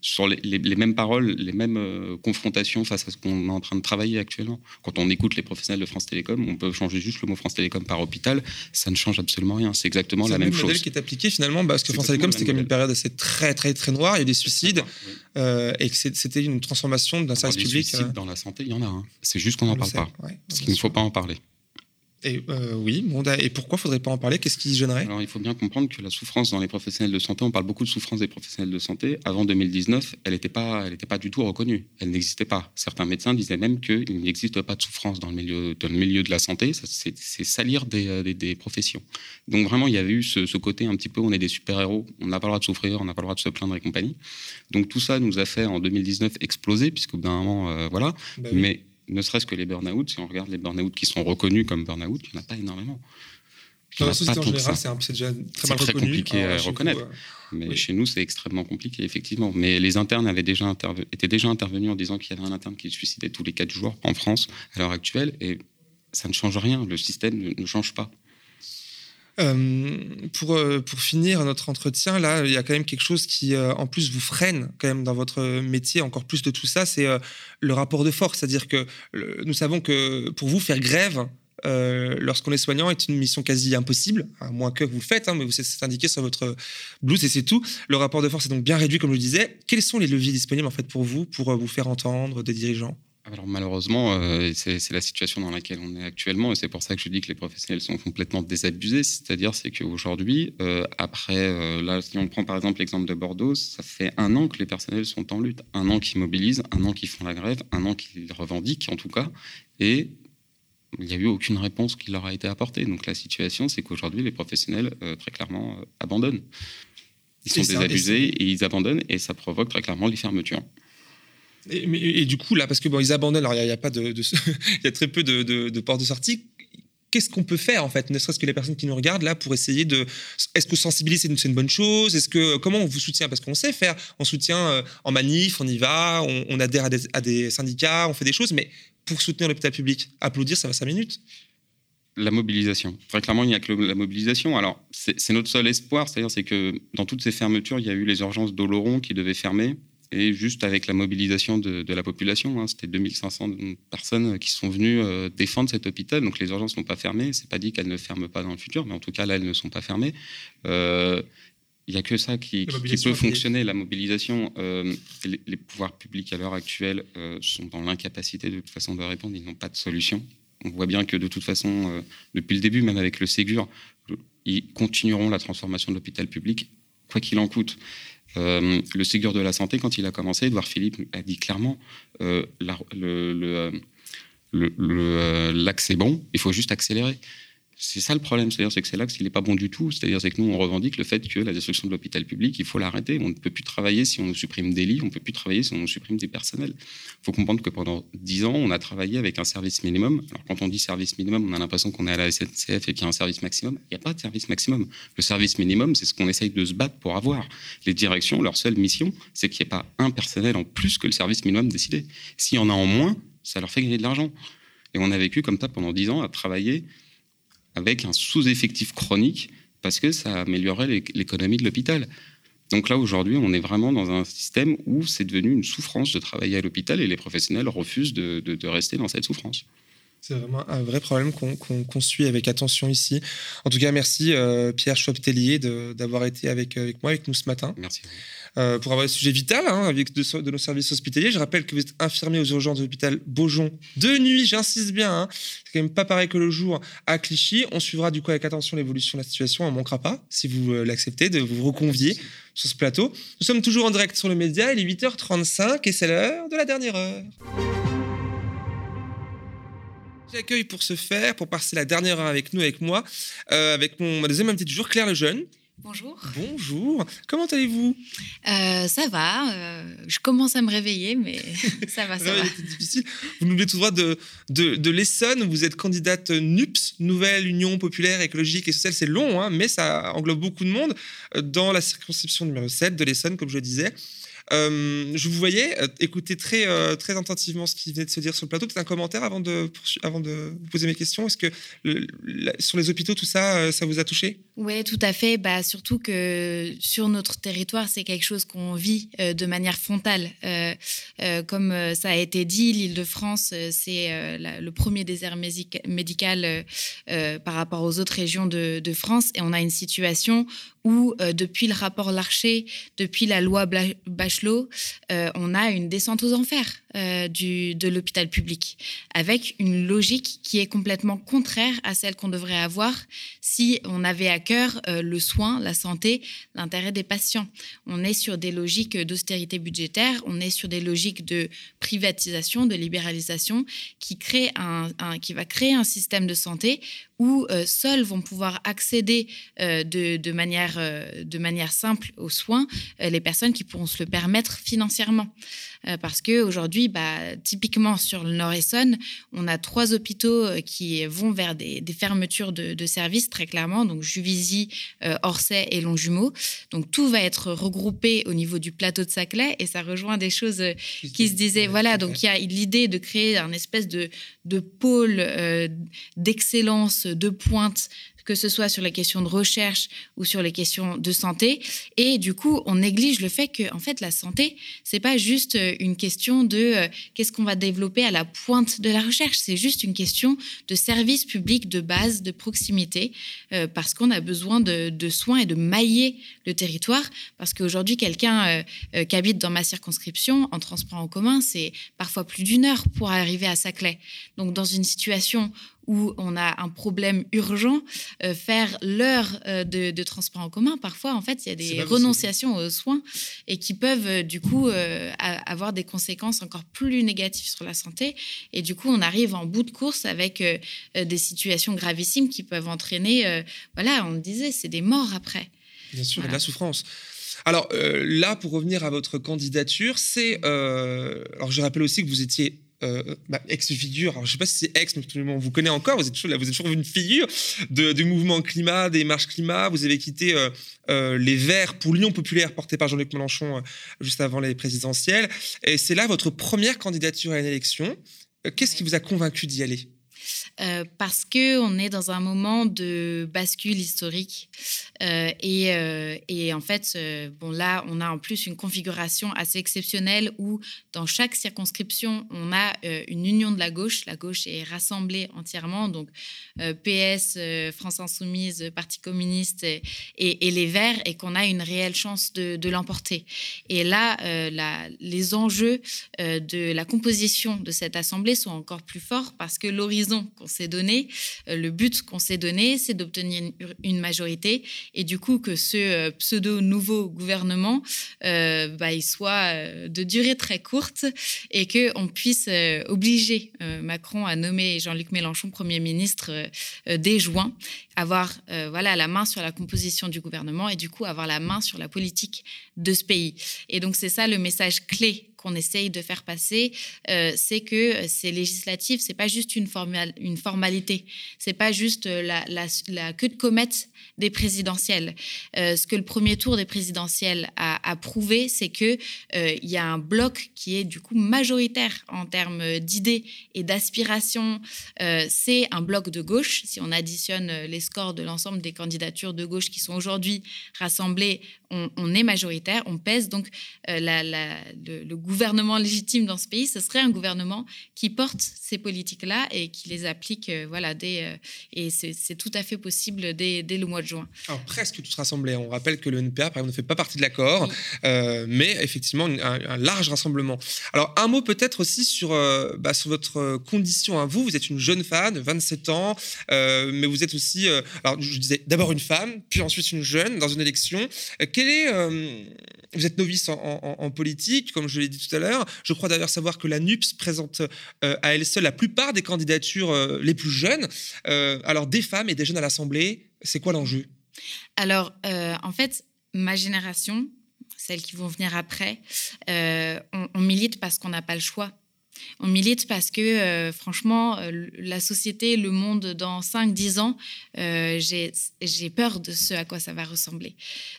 sur les, mêmes paroles, les mêmes euh, confrontations face à ce qu'on est en train de travailler actuellement. Quand on écoute les professionnels de France Télécom, on peut changer juste le mot France Télécom par hôpital, ça ne change absolument rien. C'est exactement la même, chose. C'est le modèle qui est appliqué finalement, parce que France Télécom, c'était comme une période assez très, très, très noire. Il y a des suicides euh, et que c'était une transformation d'un service public. Suicides dans la santé, il y en a. Hein. C'est juste qu'on n'en parle pas. parce qu'il ne faut pas en parler. Et euh, oui, bon, et pourquoi faudrait pas en parler? Qu'est-ce qui gênerait? Alors, il faut bien comprendre que la souffrance dans les professionnels de santé, on parle beaucoup de souffrance des professionnels de santé. Avant 2019, elle n'était pas, elle pas du tout reconnue. Elle n'existait pas. Certains médecins disaient même qu'il n'existe pas de souffrance dans le milieu, dans le milieu de la santé. C'est salir euh, des, des, professions. Donc vraiment, il y avait eu ce, côté un petit peu, on est des super-héros, on n'a pas le droit de souffrir, on n'a pas le droit de se plaindre et compagnie. Donc tout ça nous a fait en 2019 exploser, puisqu'au bout d'un moment, euh, voilà. Bah Mais ne serait-ce que les burn-out, si on regarde les burn-out qui sont reconnus comme burn-out, il n'y en a pas énormément. Dans la société en général, c'est déjà très mal très compliqué à reconnaître. mais chez nous, c'est extrêmement compliqué, effectivement. Mais les internes avaient déjà étaient déjà intervenus en disant qu'il y avait un interne qui se suicidait tous les quatre jours en France à l'heure actuelle. Et ça ne change rien. Le système ne change pas. Euh, pour, euh, pour finir notre entretien, là, il y a quand même quelque chose qui, euh, en plus, vous freine quand même dans votre métier, encore plus de tout ça, c'est le rapport de force. C'est-à-dire que nous savons que pour vous, faire grève, lorsqu'on est soignant est une mission quasi impossible, à moins que vous le faites, hein, mais vous c'est indiqué sur votre blouse et c'est tout. Le rapport de force est donc bien réduit, comme je le disais. Quels sont les leviers disponibles en fait pour vous, pour vous faire entendre des dirigeants? Alors malheureusement, euh, c'est la situation dans laquelle on est actuellement, et c'est pour ça que je dis que les professionnels sont complètement désabusés. C'est-à-dire, c'est qu'aujourd'hui, euh, après, euh, là, si on prend par exemple l'exemple de Bordeaux, ça fait un an que les personnels sont en lutte, un an qu'ils mobilisent, un an qu'ils font la grève, un an qu'ils revendiquent en tout cas, et il n'y a eu aucune réponse qui leur a été apportée. Donc la situation, c'est qu'aujourd'hui, les professionnels très clairement abandonnent. Ils sont désabusés et ils abandonnent, et ça provoque très clairement les fermetures. Et, du coup, là, parce que ils abandonnent, alors il y, a, pas de, *laughs* il y a très peu de, de, portes de sortie. Qu'est-ce qu'on peut faire en fait, ne serait-ce que les personnes qui nous regardent là, pour essayer de. Est-ce que sensibiliser c'est une, bonne chose? Est-ce que comment on vous soutient? Parce qu'on sait faire, on soutient euh, en manif, on y va, on, adhère à des, à des, syndicats, on fait des choses, mais pour soutenir l'hôpital public, applaudir, ça va cinq minutes. La mobilisation. Très clairement, il n'y a que la mobilisation. Alors, c'est notre seul espoir, c'est-à-dire c'est que dans toutes ces fermetures, il y a eu les urgences d'Oloron qui devaient fermer et juste avec la mobilisation de, la population. Hein, c'était 2500 personnes qui sont venues euh, défendre cet hôpital. Donc les urgences ne sont pas fermées. C'est pas dit qu'elles ne ferment pas dans le futur, mais en tout cas là, elles ne sont pas fermées. Euh, il n'y a que ça qui, peut fonctionner, la mobilisation. Euh, les, pouvoirs publics à l'heure actuelle sont dans l'incapacité de toute façon de répondre. Ils n'ont pas de solution. On voit bien que de toute façon, depuis le début, même avec le Ségur, ils continueront la transformation de l'hôpital public, quoi qu'il en coûte. Euh, le Ségur de la santé, quand il a commencé, Edouard Philippe a dit clairement euh, euh, l'axe est bon, il faut juste accélérer. C'est ça le problème, c'est-à-dire que c'est là qu'il n'est pas bon du tout. C'est-à-dire que nous, on revendique le fait que la destruction de l'hôpital public, il faut l'arrêter. On ne peut plus travailler si on nous supprime des lits, on ne peut plus travailler si on nous supprime des personnels. Il faut comprendre que pendant dix ans, on a travaillé avec un service minimum. Alors quand on dit service minimum, on a l'impression qu'on est à la SNCF et qu'il y a un service maximum. Il n'y a pas de service maximum. Le service minimum, c'est ce qu'on essaye de se battre pour avoir. Les directions, leur seule mission, c'est qu'il n'y ait pas un personnel en plus que le service minimum décidé. S'il y en a en moins, ça leur fait gagner de l'argent. Et on a vécu comme ça pendant dix ans à travailler avec un sous-effectif chronique parce que ça améliorait l'économie de l'hôpital. Donc là, aujourd'hui, on est vraiment dans un système où c'est devenu une souffrance de travailler à l'hôpital et les professionnels refusent de, rester dans cette souffrance. C'est vraiment un vrai problème qu'on suit avec attention ici. En tout cas, merci euh, Pierre Schwab-Tellier d'avoir été avec, avec moi, avec nous ce matin. Merci. Euh, pour avoir un sujet vital hein, avec de, de, nos services hospitaliers. Je rappelle que vous êtes infirmier aux urgences de l'hôpital Beaujon de nuit, j'insiste bien. Hein. C'est quand même pas pareil que le jour à Clichy. On suivra du coup avec attention l'évolution de la situation. On ne manquera pas, si vous euh, l'acceptez, de vous reconvier sur ce plateau. Nous sommes toujours en direct sur le média. Il est 8h35 et c'est l'heure de la dernière heure. J'accueille pour ce faire, pour passer la dernière heure avec nous, avec moi, euh, avec mon, ma deuxième invitée du jour, Claire Lejeune, Bonjour. Bonjour. Comment allez-vous? Euh, Ça va. Euh, je commence à me réveiller, mais *laughs* ça va, ça *laughs* va. difficile. Vous nous venez tout droit de, de, de l'Essonne. Vous êtes candidate NUPS, Nouvelle Union Populaire Écologique et Sociale. C'est long, hein, mais ça englobe beaucoup de monde dans la circonscription numéro 7 de l'Essonne, comme je le disais. Euh, je vous voyais euh, écouter très, euh, très attentivement ce qui venait de se dire sur le plateau. Peut-être un commentaire avant de, poser mes questions. Est-ce que sur les hôpitaux, tout ça, ça vous a touché? Oui, tout à fait. Bah, surtout que sur notre territoire, c'est quelque chose qu'on vit de manière frontale. comme ça a été dit, l'Île-de-France, c'est le premier désert médical par rapport aux autres régions de, France. Et on a une situation où, depuis le rapport Larcher, depuis la loi Bachelot, euh, on a une descente aux enfers euh, de l'hôpital public, avec une logique qui est complètement contraire à celle qu'on devrait avoir si on avait à cœur euh, le soin, la santé, l'intérêt des patients. On est sur des logiques d'austérité budgétaire, on est sur des logiques de privatisation, de libéralisation, qui, crée un, qui va créer un système de santé où seuls vont pouvoir accéder de, de, manière, de manière simple aux soins les personnes qui pourront se le permettre financièrement. Euh, parce que aujourd'hui, bah, typiquement sur le Nord-Essonne, on a trois hôpitaux euh, qui vont vers des, fermetures de, services très clairement, donc Juvisy, euh, Orsay et Longjumeau. Donc tout va être regroupé au niveau du plateau de Saclay et ça rejoint des choses qui se disaient. Voilà, donc il y a l'idée de créer un espèce de, de pôle d'excellence, de pointe que ce soit sur les questions de recherche ou sur les questions de santé. Et du coup, on néglige le fait que, en fait, la santé, c'est pas juste euh, une question de euh, qu'est-ce qu'on va développer à la pointe de la recherche. C'est juste une question de service public de base, de proximité, euh, parce qu'on a besoin de, soins et de mailler le territoire. Parce qu'aujourd'hui, quelqu'un qui habite dans ma circonscription en transport en commun, c'est parfois plus d'une heure pour arriver à Saclay. Donc, dans une situation où on a un problème urgent, euh, faire l'heure euh, de, transport en commun, parfois, en fait, il y a des renonciations aux soins et qui peuvent, euh, du coup, avoir des conséquences encore plus négatives sur la santé. Et du coup, on arrive en bout de course avec des situations gravissimes qui peuvent entraîner, voilà, on disait, c'est des morts après. Bien sûr, de la souffrance. Alors là, pour revenir à votre candidature, c'est. alors je rappelle aussi que vous étiez euh, bah, ex-figure, je ne sais pas si c'est ex, mais on vous connaît encore, vous êtes toujours, vous êtes toujours une figure du mouvement climat, des marches climat, vous avez quitté euh, euh, les Verts pour l'Union populaire portée par Jean-Luc Mélenchon juste avant les présidentielles, et c'est là votre première candidature à une élection. Qu'est-ce qui vous a convaincu d'y aller? Euh, parce que on est dans un moment de bascule historique euh, et, euh, et, en fait, bon là, on a en plus une configuration assez exceptionnelle où dans chaque circonscription, on a une union de la gauche. La gauche est rassemblée entièrement, donc PS, France Insoumise, Parti communiste et, les Verts, et qu'on a une réelle chance de, de l'emporter. Et là, la, les enjeux de la composition de cette assemblée sont encore plus forts parce que l'horizon qu'on s'est donné, euh, le but qu'on s'est donné, c'est d'obtenir une majorité et du coup que ce euh, pseudo nouveau gouvernement, euh, bah, il soit de durée très courte et que on puisse obliger Macron à nommer Jean-Luc Mélenchon Premier ministre dès juin, avoir voilà la main sur la composition du gouvernement et du coup avoir la main sur la politique de ce pays. Et donc c'est ça le message clé qu'on essaye de faire passer, euh, c'est que ces législatives, c'est pas juste une, une formalité, c'est pas juste la, la, queue de comète des présidentielles. Euh, ce que le premier tour des présidentielles a, prouvé, c'est que euh, il y a un bloc qui est du coup majoritaire en termes d'idées et d'aspirations. c'est un bloc de gauche. Si on additionne les scores de l'ensemble des candidatures de gauche qui sont aujourd'hui rassemblées, on, est majoritaire, on pèse. Donc le, le gouvernement légitime dans ce pays, ce serait un gouvernement qui porte ces politiques-là et qui les applique, euh, voilà, dès, euh, et c'est tout à fait possible dès, le mois de juin. Alors, presque toute rassemblée. On rappelle que le NPA, par exemple, ne fait pas partie de l'accord, euh, mais effectivement, un, large rassemblement. Alors, un mot peut-être aussi sur, bah, sur votre condition à vous. Vous êtes une jeune femme, 27 ans, mais vous êtes aussi, alors je disais, d'abord une femme, puis ensuite une jeune dans une élection. quel est, vous êtes novice en, en politique, comme je l'ai dit tout à l'heure. Je crois d'ailleurs savoir que la NUPS présente euh, à elle seule la plupart des candidatures euh, les plus jeunes. Euh, alors, des femmes et des jeunes à l'Assemblée, c'est quoi l'enjeu? Alors, en fait, ma génération, celles qui vont venir après, on milite parce qu'on n'a pas le choix. On milite parce que, euh, franchement, euh, la société, le monde, dans 5-10 ans, euh, j'ai peur de ce à quoi ça va ressembler.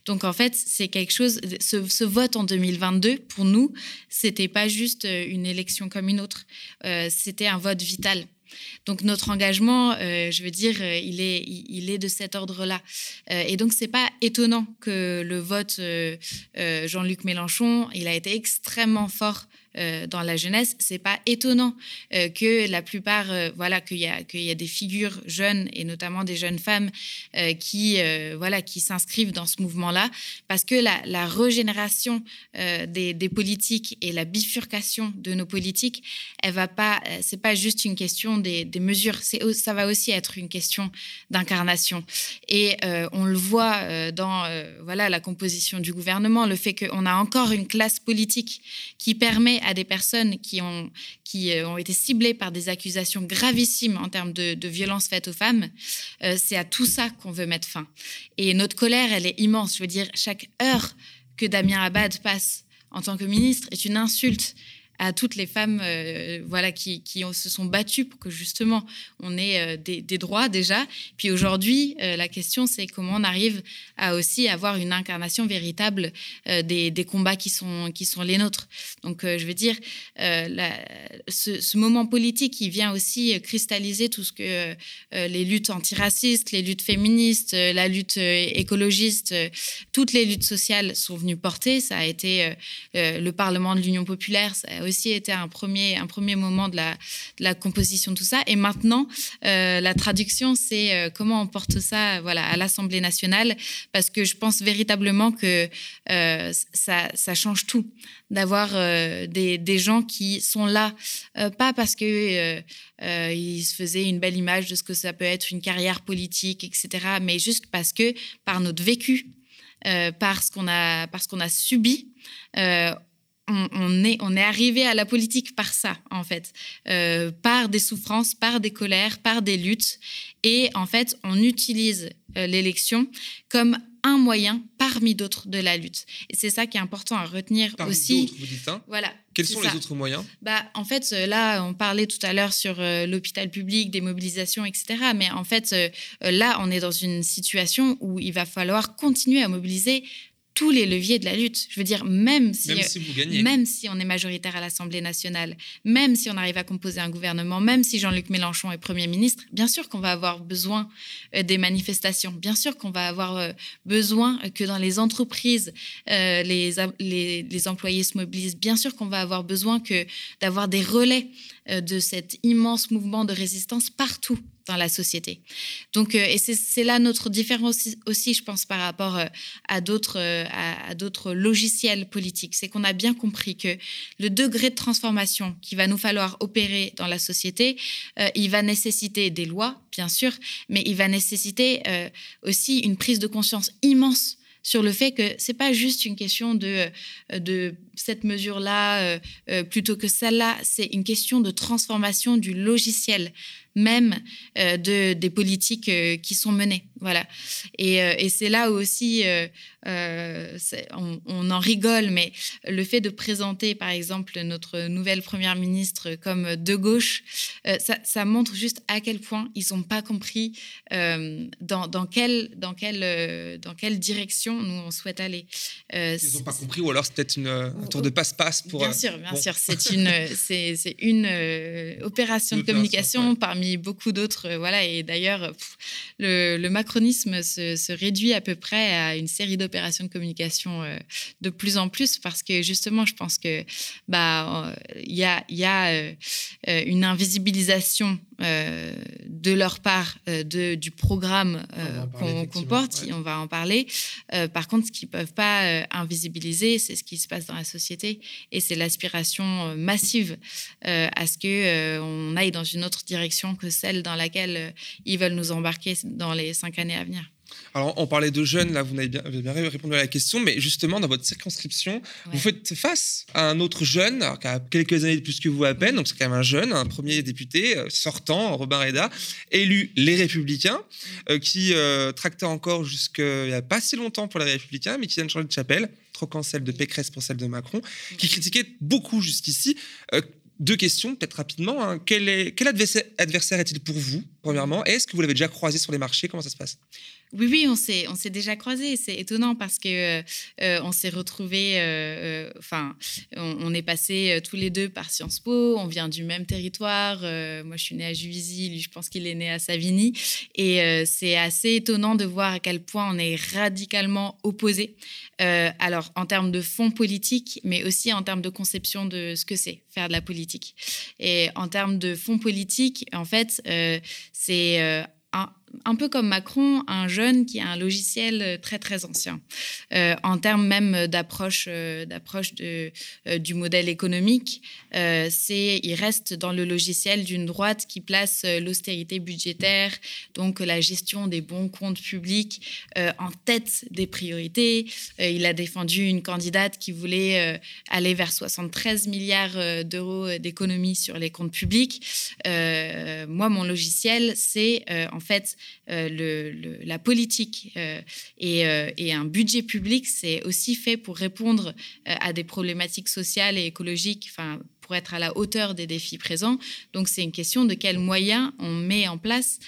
Donc, en fait, c'est quelque chose. Ce, vote en 2022, pour nous, c'était pas juste une élection comme une autre. c'était un vote vital. Donc notre engagement, je veux dire, il est, il est de cet ordre-là. et donc c'est pas étonnant que le vote Jean-Luc Mélenchon, il a été extrêmement fort euh, dans la jeunesse, c'est pas étonnant euh, que la plupart, euh, voilà, qu'il y a y a des figures jeunes et notamment des jeunes femmes qui, voilà, qui s'inscrivent dans ce mouvement-là, parce que la, régénération des, politiques et la bifurcation de nos politiques, elle va pas, c'est pas juste une question des, mesures, ça va aussi être une question d'incarnation. Et on le voit dans, voilà, la composition du gouvernement, le fait qu'on a encore une classe politique qui permet à des personnes qui ont, qui ont été ciblées par des accusations gravissimes en termes de, de violences faites aux femmes, c'est à tout ça qu'on veut mettre fin. Et notre colère, elle est immense. Je veux dire, chaque heure que Damien Abad passe en tant que ministre est une insulte à toutes les femmes euh, voilà, qui, se sont battues pour que justement on ait euh, des, droits déjà. Puis aujourd'hui, euh, la question c'est comment on arrive à aussi avoir une incarnation véritable des, combats qui sont, les nôtres. Donc je veux dire, ce, moment politique qui vient aussi cristalliser tout ce que les luttes antiracistes, les luttes féministes, la lutte écologiste, toutes les luttes sociales sont venues porter. Ça a été le Parlement de l'Union populaire, aussi été un premier, un premier moment de la, composition de tout ça. Et maintenant, euh, la traduction, c'est euh, comment on porte ça voilà, à l'Assemblée nationale, parce que je pense véritablement que euh, ça, ça, change tout d'avoir des, des, gens qui sont là, pas parce que ils se faisaient une belle image de ce que ça peut être une carrière politique, etc., mais juste parce que par notre vécu, parce qu'on a, a subi, on, est, on est arrivé à la politique par ça, en fait, euh, par des souffrances, par des colères, par des luttes. Et en fait, on utilise euh, l'élection comme un moyen parmi d'autres de la lutte. Et c'est ça qui est important à retenir parmi aussi. Vous dites, hein? Voilà. Quels sont les autres moyens? Bah, En fait, euh, là, on parlait tout à l'heure sur l'hôpital public, des mobilisations, etc. Mais en fait, là, on est dans une situation où il va falloir continuer à mobiliser tous les leviers de la lutte. Je veux dire, même si, même si, vous gagnez. même si on est majoritaire à l'Assemblée nationale, même si on arrive à composer un gouvernement, même si Jean-Luc Mélenchon est Premier ministre, bien sûr qu'on va avoir besoin euh, des manifestations, bien sûr qu'on va avoir euh, besoin que dans les entreprises, euh, les, les, les, employés se mobilisent, bien sûr qu'on va avoir besoin que d'avoir des relais de cet immense mouvement de résistance partout dans la société. Donc, euh, et c'est là notre différence aussi, je pense, par rapport euh, à d'autres euh, à, d'autres logiciels politiques. C'est qu'on a bien compris que le degré de transformation qu'il va nous falloir opérer dans la société, il va nécessiter des lois, bien sûr, mais il va nécessiter aussi une prise de conscience immense sur le fait que c'est pas juste une question de, de cette mesure-là plutôt que celle-là, c'est une question de transformation du logiciel même euh, de, des politiques euh, qui sont menées. Voilà. Et, euh, et c'est là aussi, on, on, en rigole, mais le fait de présenter, par exemple, notre nouvelle première ministre comme de gauche, ça, ça, montre juste à quel point ils n'ont pas compris dans, dans, quelle, dans, quelle, dans quelle direction nous on souhaite aller. ils n'ont pas compris, ou alors c'est peut-être un tour de passe-passe pour. Bien sûr, bien sûr, c'est une, *laughs* c'est, une opération de communication parmi beaucoup d'autres. Euh, voilà, et d'ailleurs, le, macronisme se, réduit à peu près à une série d'opérations de communication euh, de plus en plus parce que justement, je pense que bah il y a, y a euh, une invisibilisation de leur part de, du programme qu'on porte. On va en parler. par contre, ce qu'ils peuvent pas invisibiliser, c'est ce qui se passe dans la société et c'est l'aspiration massive à ce que on aille dans une autre direction que celle dans laquelle euh, ils veulent nous embarquer dans les cinq années à venir. Alors, on parlait de jeunes, là, vous avez bien, répondu à la question, mais justement, dans votre circonscription, vous faites face à un autre jeune, alors qui a quelques années de plus que vous à peine, donc c'est quand même un jeune, un premier député euh, sortant, Robin Reda, élu Les Républicains, euh, qui tractait encore jusqu'il n'y a pas si longtemps pour les Républicains, mais qui vient de changer de chapelle, troquant celle de Pécresse pour celle de Macron, qui critiquait beaucoup jusqu'ici. Deux questions, peut-être rapidement. Hein. Quel, est, quel adversaire est-il pour vous, premièrement? Est-ce que vous l'avez déjà croisé sur les marchés? Comment ça se passe? Oui, oui, on s'est, déjà croisés. C'est étonnant parce que euh, on s'est retrouvés. Euh, euh, enfin, on, est passés tous les deux par Sciences Po. On vient du même territoire. moi, je suis née à Juvisy. Lui, je pense qu'il est né à Savigny. Et c'est assez étonnant de voir à quel point on est radicalement opposés. alors, en termes de fond politique, mais aussi en termes de conception de ce que c'est faire de la politique. Et en termes de fond politique, en fait, c'est un peu comme Macron, un jeune qui a un logiciel très très ancien en termes même d'approche d'approche du modèle économique. c'est il reste dans le logiciel d'une droite qui place l'austérité budgétaire, donc la gestion des bons comptes publics en tête des priorités. il a défendu une candidate qui voulait aller vers 73 milliards d'euros d'économies sur les comptes publics. moi, mon logiciel, c'est en fait euh, la politique euh, euh, et, un budget public, c'est aussi fait pour répondre à des problématiques sociales et écologiques, pour être à la hauteur des défis présents. Donc, c'est une question de quels moyens on met en place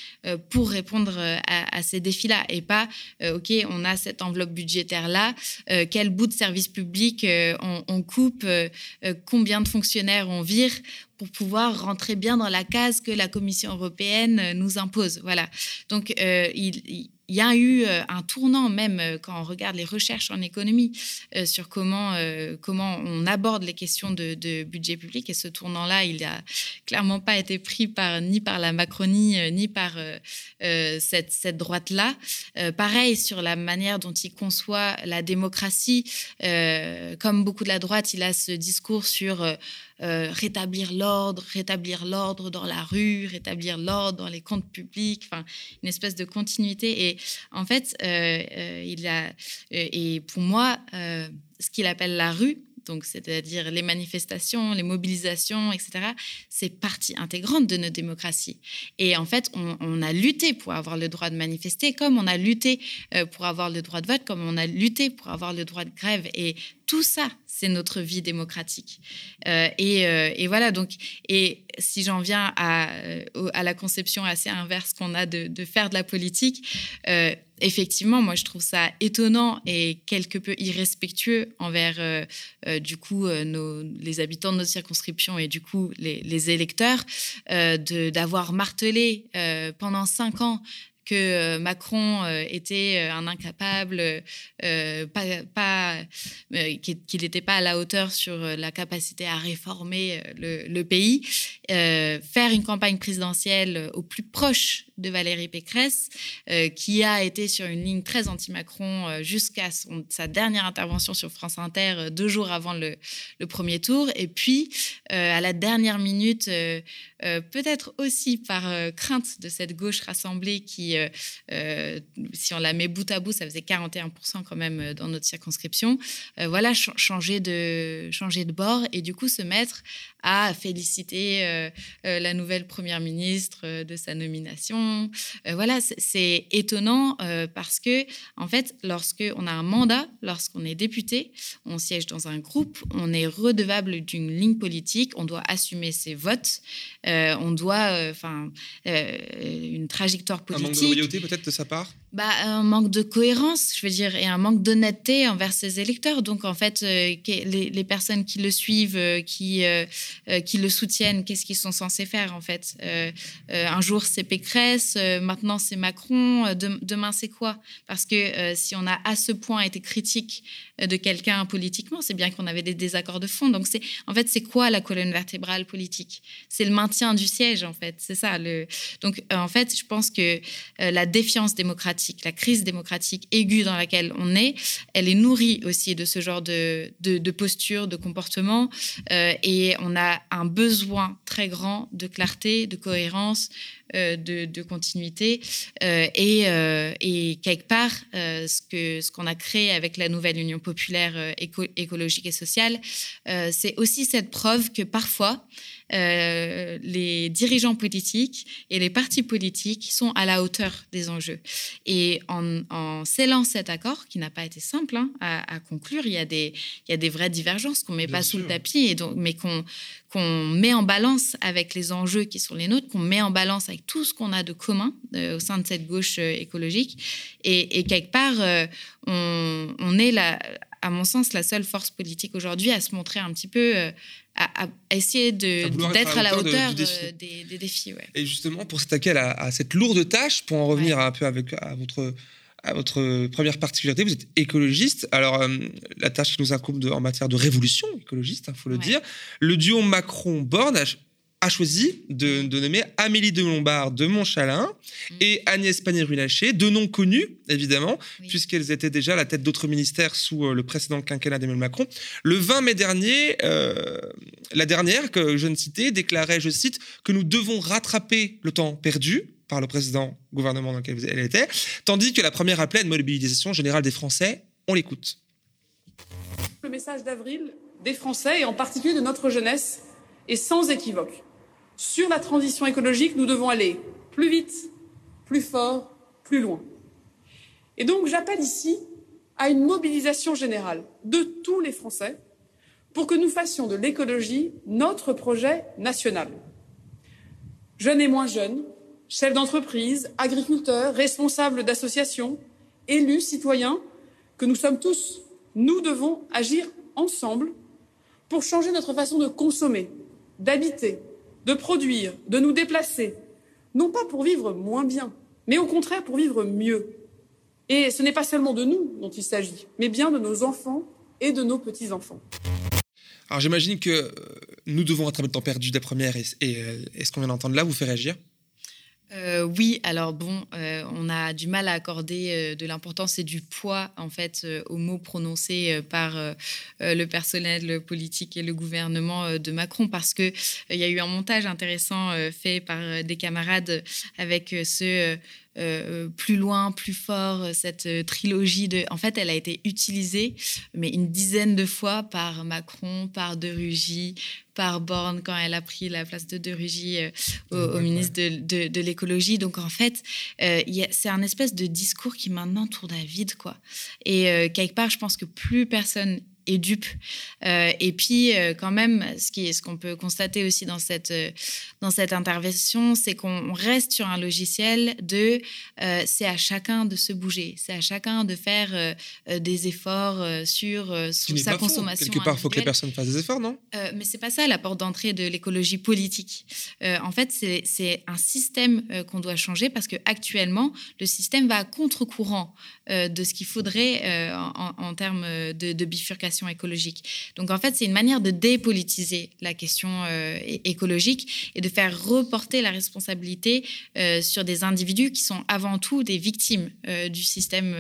pour répondre à, ces défis-là et pas, OK, on a cette enveloppe budgétaire-là, quel bout de service public on, coupe, combien de fonctionnaires on vire pour pouvoir rentrer bien dans la case que la Commission européenne euh, nous impose. Voilà. Donc, euh, il, il y a eu euh, un tournant même euh, quand on regarde les recherches en économie euh, sur comment, comment on aborde les questions de, budget public. Et ce tournant-là, il n'a clairement pas été pris par, ni par la Macronie, ni par cette, cette droite-là. pareil sur la manière dont il conçoit la démocratie. comme beaucoup de la droite, il a ce discours sur rétablir l'ordre, rétablir l'ordre dans la rue, rétablir l'ordre dans les comptes publics, enfin, une espèce de continuité. Et en fait, euh, euh, il a, euh, et pour moi, ce qu'il appelle la rue, donc c'est-à-dire les manifestations, les mobilisations, etc., c'est partie intégrante de nos démocraties. Et en fait, on, a lutté pour avoir le droit de manifester, comme on a lutté pour avoir le droit de vote, comme on a lutté pour avoir le droit de grève. Et tout ça, c'est notre vie démocratique. Euh, euh, et, voilà, donc, et si j'en viens à, euh, la conception assez inverse qu'on a de, faire de la politique, effectivement, moi, je trouve ça étonnant et quelque peu irrespectueux envers, du coup, nos, les habitants de notre circonscription et, du coup, les électeurs, d'avoir martelé pendant cinq ans que euh, Macron euh, était euh, un incapable, pas, qu'il n'était pas à la hauteur sur la capacité à réformer le, pays, faire une campagne présidentielle au plus proche de Valérie Pécresse, qui a été sur une ligne très anti-Macron jusqu'à sa dernière intervention sur France Inter deux jours avant le, premier tour, et puis à la dernière minute, peut-être aussi par crainte de cette gauche rassemblée qui euh, euh, si on la met bout à bout, ça faisait 41% quand même euh, dans notre circonscription. voilà, changer de, changer de bord et du coup se mettre à féliciter la nouvelle première ministre de sa nomination. voilà, c'est étonnant parce que, en fait, lorsqu'on a un mandat, lorsqu'on est député, on siège dans un groupe, on est redevable d'une ligne politique, on doit assumer ses votes, on doit, enfin, une trajectoire politique peut-être de sa part? Bah, Un manque de cohérence, je veux dire, et un manque d'honnêteté envers ses électeurs. Donc, en fait, euh, les, personnes qui le suivent, euh, qui, euh, qui le soutiennent, qu'est-ce qu'ils sont censés faire, en fait? Un jour, c'est Pécresse, maintenant, c'est Macron, demain, c'est quoi? Parce que si on a à ce point été critique de quelqu'un politiquement, c'est bien qu'on avait des désaccords de fond. Donc, c'est en fait, c'est quoi la colonne vertébrale politique? C'est le maintien du siège, en fait. C'est ça. Le... Donc, en fait, je pense que la défiance démocratique, la crise démocratique aiguë dans laquelle on est, elle est nourrie aussi de ce genre de, de, posture, de comportement. Euh, et on a un besoin très grand de clarté, de cohérence, euh, de, continuité. Euh, et, et, quelque part, ce qu'on a créé avec la nouvelle Union populaire écologique et sociale, c'est aussi cette preuve que parfois, euh, les dirigeants politiques et les partis politiques sont à la hauteur des enjeux. Et en, en scellant cet accord, qui n'a pas été simple hein, à, conclure, il y, a des, il y a des vraies divergences qu'on ne met pas sous le tapis, et donc, mais qu'on qu'on met en balance avec les enjeux qui sont les nôtres, qu'on met en balance avec tout ce qu'on a de commun euh, au sein de cette gauche euh, écologique. Et, quelque part, on, on, est, là, à mon sens, la seule force politique aujourd'hui à se montrer un petit peu à, essayer d'être à, la hauteur, euh, des, défis. Et justement, pour s'attaquer à, cette lourde tâche, pour en revenir un peu avec, à, votre, à votre première particularité, vous êtes écologiste. Alors, euh, la tâche qui nous incombe en matière de révolution écologiste, il faut le dire. Le duo Macron-Borne a choisi de, nommer Amélie de Lombard de Montchalin mm. et Agnès Pannier-Runacher, deux noms connus, évidemment, puisqu'elles étaient déjà à la tête d'autres ministères sous euh, le précédent quinquennat d'Emmanuel Macron. Le 20 mai dernier, euh, la dernière, que je ne citais, déclarait, je cite, que nous devons rattraper le temps perdu par le précédent gouvernement dans lequel elle était, tandis que la première appelait à une mobilisation générale des Français. On l'écoute. Le message d'avril des Français, et en particulier de notre jeunesse, est sans équivoque. Sur la transition écologique, nous devons aller plus vite, plus fort, plus loin. Et donc j'appelle ici à une mobilisation générale de tous les Français pour que nous fassions de l'écologie notre projet national. Jeunes et moins jeunes, chefs d'entreprise, agriculteurs, responsables d'associations, élus, citoyens, que nous sommes tous, nous devons agir ensemble pour changer notre façon de consommer, d'habiter, de produire, de nous déplacer, non pas pour vivre moins bien, mais au contraire pour vivre mieux. Et ce n'est pas seulement de nous dont il s'agit, mais bien de nos enfants et de nos petits-enfants. Alors j'imagine que euh, nous devons rattraper le temps perdu des premières et, et, euh, ce qu'on vient d'entendre là vous fait réagir? Euh, oui, alors bon, euh, on a du mal à accorder euh, de l'importance et du poids en fait aux mots prononcés par le personnel politique et le gouvernement de Macron. Parce que il y a eu un montage intéressant fait par des camarades avec ce euh, plus loin, plus fort, euh, cette euh, trilogie de. En fait, elle a été utilisée, mais une dizaine de fois par Macron, par De Rugy, par Borne quand elle a pris la place de De Rugy au, ministre de, de, l'écologie. Donc en fait, c'est un espèce de discours qui maintenant tourne à vide, quoi. Et quelque part, je pense que plus personne et dupe. Euh, et puis, euh, quand même, ce qu'on ce qu'on peut constater aussi dans cette, euh, dans cette intervention, c'est qu'on reste sur un logiciel de c'est à chacun de se bouger, c'est à chacun de faire des efforts sur, sa consommation. Quelque part, il faut que les personnes fassent des efforts, non? Mais c'est pas ça la porte d'entrée de l'écologie politique. en fait, c'est un système qu'on doit changer parce que actuellement, le système va à contre-courant de ce qu'il faudrait en, en, termes de, de bifurcation écologique. Donc en fait, c'est une manière de dépolitiser la question euh, écologique et de faire reporter la responsabilité euh, sur des individus qui sont avant tout des victimes euh, du système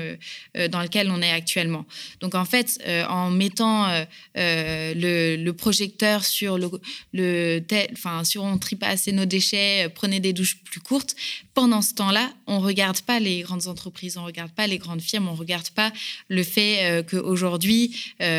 dans lequel on est actuellement. Donc en fait, en mettant le, projecteur sur le, le enfin sur on trie assez nos déchets, prenez des douches plus courtes. Pendant ce temps-là, on regarde pas les grandes entreprises, on regarde pas les grandes firmes, on regarde pas le fait qu'aujourd'hui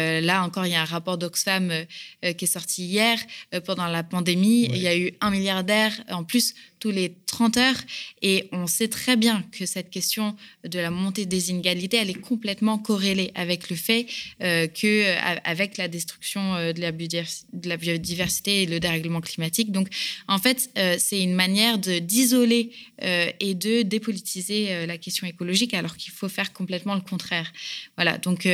euh, là encore, il y a un rapport d'Oxfam euh, euh, qui est sorti hier pendant la pandémie. Il y a eu un milliardaire en plus tous les 30 heures. Et on sait très bien que cette question de la montée des inégalités, elle est complètement corrélée avec le fait euh, que, avec la destruction euh, de la, biodiversité et le dérèglement climatique. Donc, en fait, euh, c'est une manière d'isoler et de dépolitiser la question écologique, alors qu'il faut faire complètement le contraire. Voilà. Donc,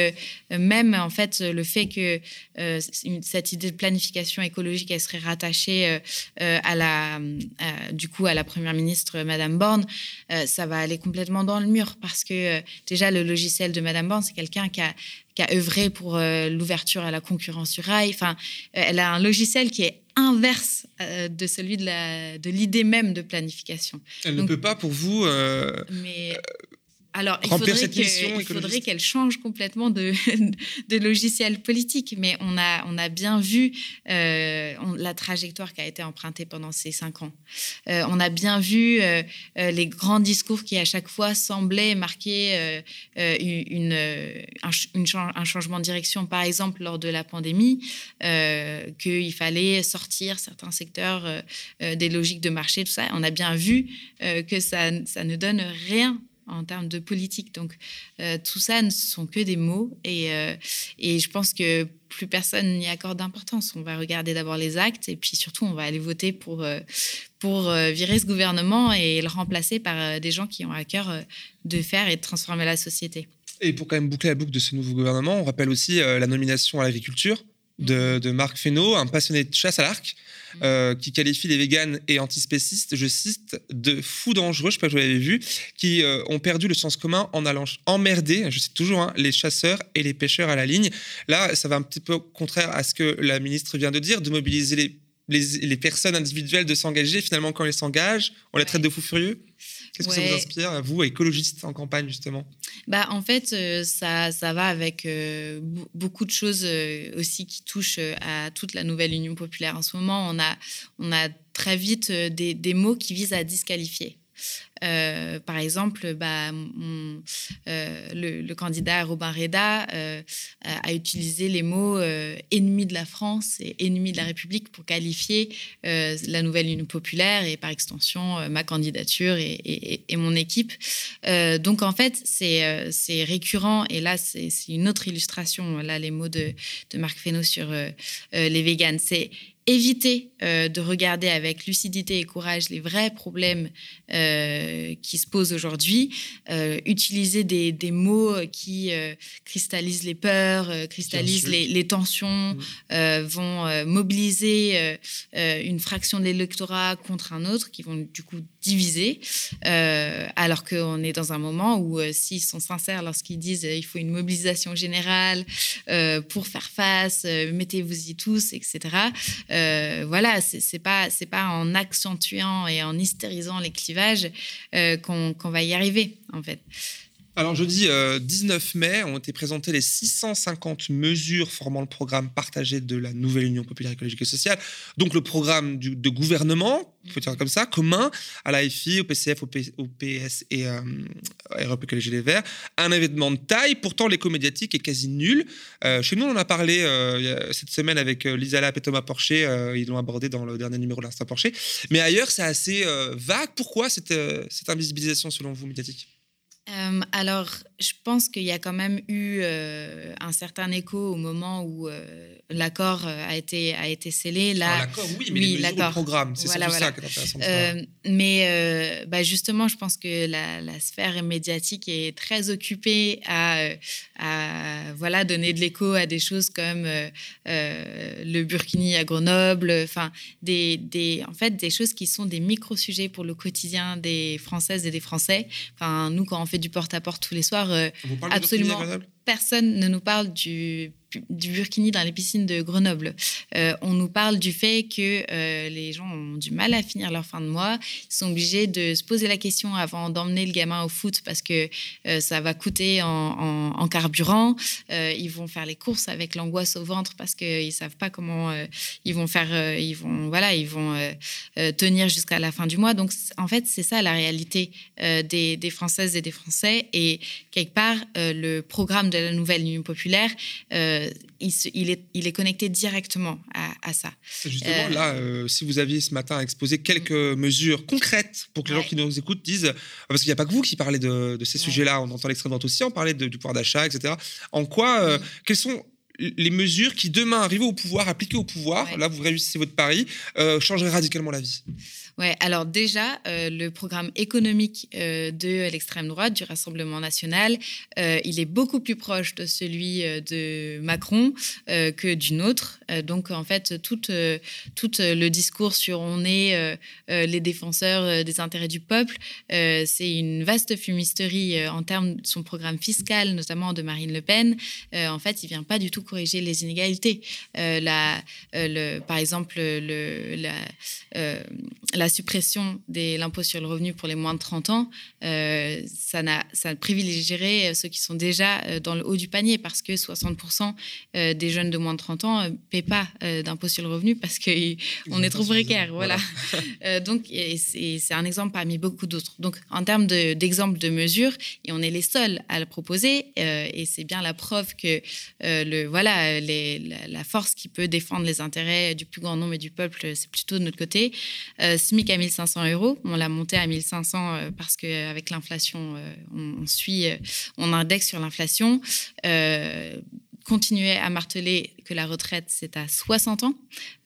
même en fait, le fait que cette idée de planification écologique, elle serait rattachée à la, du coup à la première ministre Madame Borne, euh, ça va aller complètement dans le mur parce que euh, déjà le logiciel de Madame Borne, c'est quelqu'un qui a, qui a œuvré pour euh, l'ouverture à la concurrence sur rail. Enfin, elle a un logiciel qui est inverse de celui de l'idée même de planification. Elle ne peut pas pour vous mais, alors, il faudrait, qu'elle change complètement de, *laughs* de, logiciel politique, mais on a, on a bien vu euh, la trajectoire qui a été empruntée pendant ces cinq ans. Euh, on a bien vu euh, les grands discours qui, à chaque fois, semblaient marquer une, un, un, changement de direction. Par exemple, lors de la pandémie, qu'il fallait sortir certains secteurs des logiques de marché, tout ça. On a bien vu que ça, ça ne donne rien en termes de politique. Donc, euh, tout ça ne sont que des mots et, euh, et je pense que plus personne n'y accorde d'importance. On va regarder d'abord les actes et puis surtout, on va aller voter pour, euh, pour virer ce gouvernement et le remplacer par des gens qui ont à cœur de faire et de transformer la société. Et pour quand même boucler la boucle de ce nouveau gouvernement, on rappelle aussi la nomination à l'agriculture de, Marc Fesneau, un passionné de chasse à l'arc. Euh, qui qualifie les véganes et antispécistes, je cite, de fous dangereux, je ne sais pas si vous l'avez vu, qui euh, ont perdu le sens commun en allant emmerder, je cite toujours, hein, les chasseurs et les pêcheurs à la ligne. Là, ça va un petit peu contraire à ce que la ministre vient de dire, de mobiliser les les, personnes individuelles de s'engager. Finalement, quand elles s'engagent, on les traite de fous furieux? Qu'est-ce que ça vous inspire, vous, écologistes en campagne, justement? Bah, En fait, euh, ça, ça va avec euh, beaucoup de choses euh, aussi qui touchent à toute la nouvelle Union populaire. En ce moment, on a, on a très vite des, des mots qui visent à disqualifier. Euh, par exemple, bah, euh, le, candidat Robin Reda euh, a utilisé les mots ennemi de la France et ennemi de la République pour qualifier la nouvelle Union populaire et par extension ma candidature et, mon équipe. donc en fait, c'est récurrent et là, c'est une autre illustration, là, les mots de, Marc Fesneau sur les véganes. C'est éviter euh, de regarder avec lucidité et courage les vrais problèmes euh, qui se posent aujourd'hui, euh, utiliser des, mots qui cristallisent les peurs, cristallisent les, tensions, mmh. vont mobiliser une fraction de l'électorat contre un autre, qui vont du coup diviser, alors qu'on est dans un moment où s'ils sont sincères lorsqu'ils disent il faut une mobilisation générale pour faire face, mettez-vous-y tous, etc. Euh, voilà, c'est pas c'est pas en accentuant et en hystérisant les clivages euh, qu'on va y arriver en fait. Alors, jeudi 19 mai ont été présentées les 650 mesures formant le programme partagé de la nouvelle Union populaire écologique et sociale. Donc, le programme de gouvernement, faut dire comme ça, commun à l'AFI, au PCF, au, PS et à euh, Europe Écologie Les Verts. Un événement de taille, pourtant l'écho médiatique est quasi nul. Euh, chez nous, on en a parlé euh, cette semaine avec Lisa Lapp et Thomas Porcher. ils l'ont abordé dans le dernier numéro de l'Instant Porcher. Mais ailleurs, c'est assez vague. Pourquoi cette invisibilisation, selon vous, médiatique? Euh, alors, je pense qu'il y a quand même eu euh, un certain écho au moment où euh, l'accord a été a été scellé. Là, l'accord, oui, mais oui, les programme, c'est voilà, ça qui est intéressant. mais bah, justement, je pense que la, sphère médiatique est très occupée à, à voilà donner de l'écho à des choses comme le Burkini à Grenoble, enfin des, des en fait des choses qui sont des micro sujets pour le quotidien des Françaises et des Français. Enfin, nous quand on fait du porte-à-porte tous les soirs. Euh, absolument personne ne nous parle du du burkini dans les piscines de Grenoble. Euh, on nous parle du fait que euh, les gens ont du mal à finir leur fin de mois. Ils sont obligés de se poser la question avant d'emmener le gamin au foot parce que euh, ça va coûter en, carburant. ils vont faire les courses avec l'angoisse au ventre parce qu'ils ne savent pas comment ils vont faire. ils vont, voilà, ils vont tenir jusqu'à la fin du mois. Donc, en fait, c'est ça la réalité des, des, Françaises et des Français. Et quelque part, le programme de la nouvelle Union populaire euh, il, est, il, est, connecté directement à, ça. Justement, euh, là, euh, si vous aviez ce matin exposé quelques mesures concrètes pour que les gens qui nous écoutent disent, parce qu'il n'y a pas que vous qui parlez de, ces sujets-là, on entend l'extrême droite aussi, on parlait du pouvoir d'achat, etc. En quoi, quelles sont les mesures qui demain arrivent au pouvoir, appliquées au pouvoir, là vous réussissez votre pari, changeraient radicalement la vie? Ouais, alors déjà, euh, le programme économique euh, de l'extrême droite, du Rassemblement national, euh, il est beaucoup plus proche de celui de Macron que du nôtre. donc, en fait, tout, le discours sur on est les défenseurs des intérêts du peuple, c'est une vaste fumisterie en termes de son programme fiscal, notamment de Marine Le Pen. en fait, il vient pas du tout corriger les inégalités. par exemple, le, la, la suppression de l'impôt sur le revenu pour les moins de 30 ans, euh, ça, ça privilégierait euh, ceux qui sont déjà euh, dans le haut du panier parce que 60% des jeunes de moins de 30 ans ne paient pas d'impôt sur le revenu parce qu'on est trop précaire. Voilà. *laughs* donc, c'est un exemple parmi beaucoup d'autres. Donc, en termes d'exemples de, mesures, et on est les seuls à le proposer, et c'est bien la preuve que le, voilà, les, la, force qui peut défendre les intérêts du plus grand nombre et du peuple, c'est plutôt de notre côté. SMIC à 1500 euros. On l'a monté à 1500 euh, parce qu'avec l'inflation, euh, on, suit, euh, on indexe sur l'inflation continuer à marteler que la retraite, c'est à 60 ans,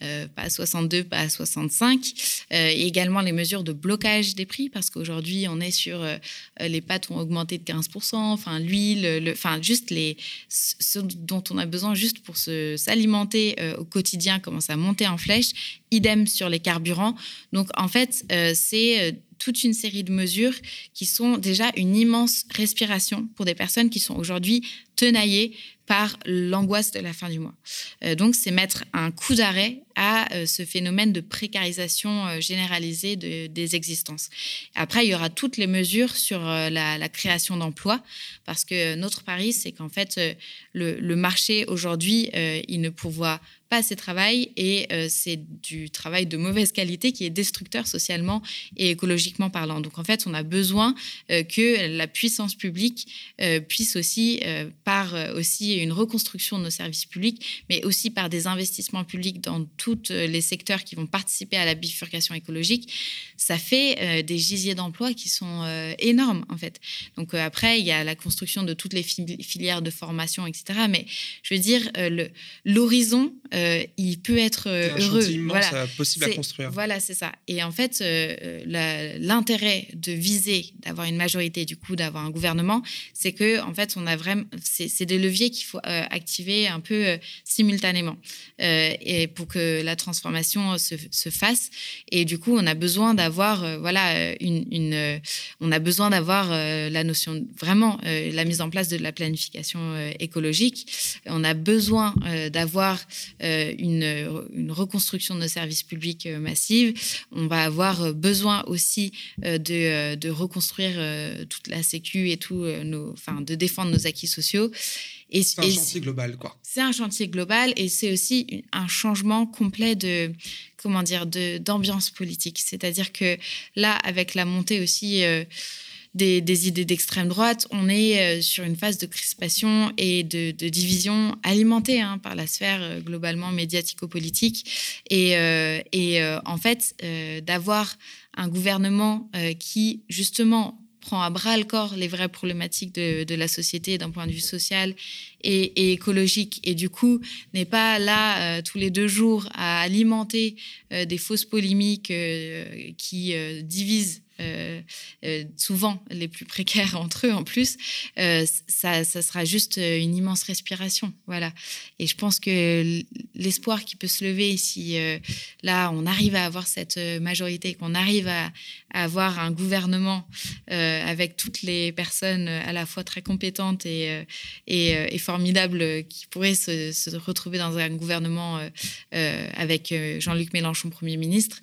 euh, pas à 62, pas à 65. Euh, et également les mesures de blocage des prix, parce qu'aujourd'hui, on est sur euh, les pâtes ont augmenté de 15%, enfin l'huile, le, enfin juste les, ce dont on a besoin juste pour s'alimenter au quotidien commence à monter en flèche. Idem sur les carburants. Donc en fait, c'est toute une série de mesures qui sont déjà une immense respiration pour des personnes qui sont aujourd'hui tenaillées par l'angoisse de la fin du mois. donc, c'est mettre un coup d'arrêt à ce phénomène de précarisation généralisée des existences. Après, il y aura toutes les mesures sur la, la création d'emplois, parce que notre pari, c'est qu'en fait, le, le marché aujourd'hui, il ne pourvoit pas assez travail et euh, c'est du travail de mauvaise qualité qui est destructeur socialement et écologiquement parlant. Donc en fait, on a besoin euh, que la puissance publique euh, puisse aussi, par aussi une reconstruction de nos services publics, mais aussi par des investissements publics dans tous les secteurs qui vont participer à la bifurcation écologique, ça fait des gisiers d'emplois qui sont énormes en fait. Donc après, il y a la construction de toutes les filières de formation, etc. Mais je veux dire, l'horizon euh, il peut être euh, heureux. voilà, euh, possible à construire. Voilà, c'est ça. Et en fait, l'intérêt de viser, d'avoir une majorité, du coup, d'avoir un gouvernement, c'est que en fait, on a vraiment, c'est des leviers qu'il faut activer un peu simultanément, et pour que la transformation se, se, fasse. Et du coup, on a besoin d'avoir, voilà, une, une, on a besoin d'avoir la notion vraiment la mise en place de la planification écologique. On a besoin d'avoir euh, une, reconstruction de nos services publics euh, massive. On va avoir euh, besoin aussi de, reconstruire toute la sécu et tout, nos, enfin, de défendre nos acquis sociaux. C'est un chantier global, quoi. C'est un chantier global et c'est aussi un changement complet de, comment dire, d'ambiance politique. C'est-à-dire que là, avec la montée aussi des, idées d'extrême droite, on est euh, sur une phase de crispation et de, division alimentée hein, par la sphère euh, globalement médiatico-politique. Et, euh, en fait, d'avoir un gouvernement qui, justement, prend à bras le corps les vraies problématiques de, la société d'un point de vue social et, écologique et du coup n'est pas là tous les deux jours à alimenter des fausses polémiques qui divisent euh, euh, souvent les plus précaires *laughs* entre eux en plus, euh, ça, ça, sera juste une immense respiration. Voilà. Et je pense que l'espoir qui peut se lever si là on arrive à avoir cette majorité, qu'on arrive à, avoir un gouvernement avec toutes les personnes à la fois très compétentes et, et, formidables qui pourraient se, se, retrouver dans un gouvernement avec Jean-Luc Mélenchon Premier ministre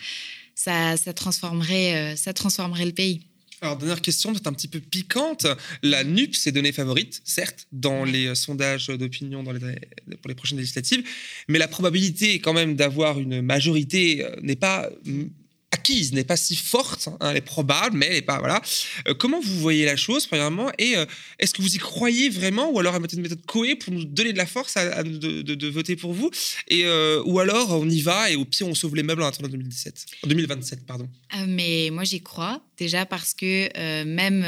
ça, transformerait, euh, ça transformerait le pays. Alors, dernière question, peut-être un petit peu piquante. La NUP s'est donnée favorite, certes, dans les euh, sondages d'opinion pour les prochaines législatives, mais la probabilité quand même d'avoir une majorité euh, n'est pas acquise n'est pas si forte, hein, elle est probable, mais elle n'est pas voilà. Euh, comment vous voyez la chose premièrement et euh, est-ce que vous y croyez vraiment ou alors à une méthode Coé pour nous donner de la force à, de, voter pour vous et euh, ou alors on y va et au pire on sauve les meubles en attendant 2017, 2027 pardon. mais moi j'y crois déjà parce que même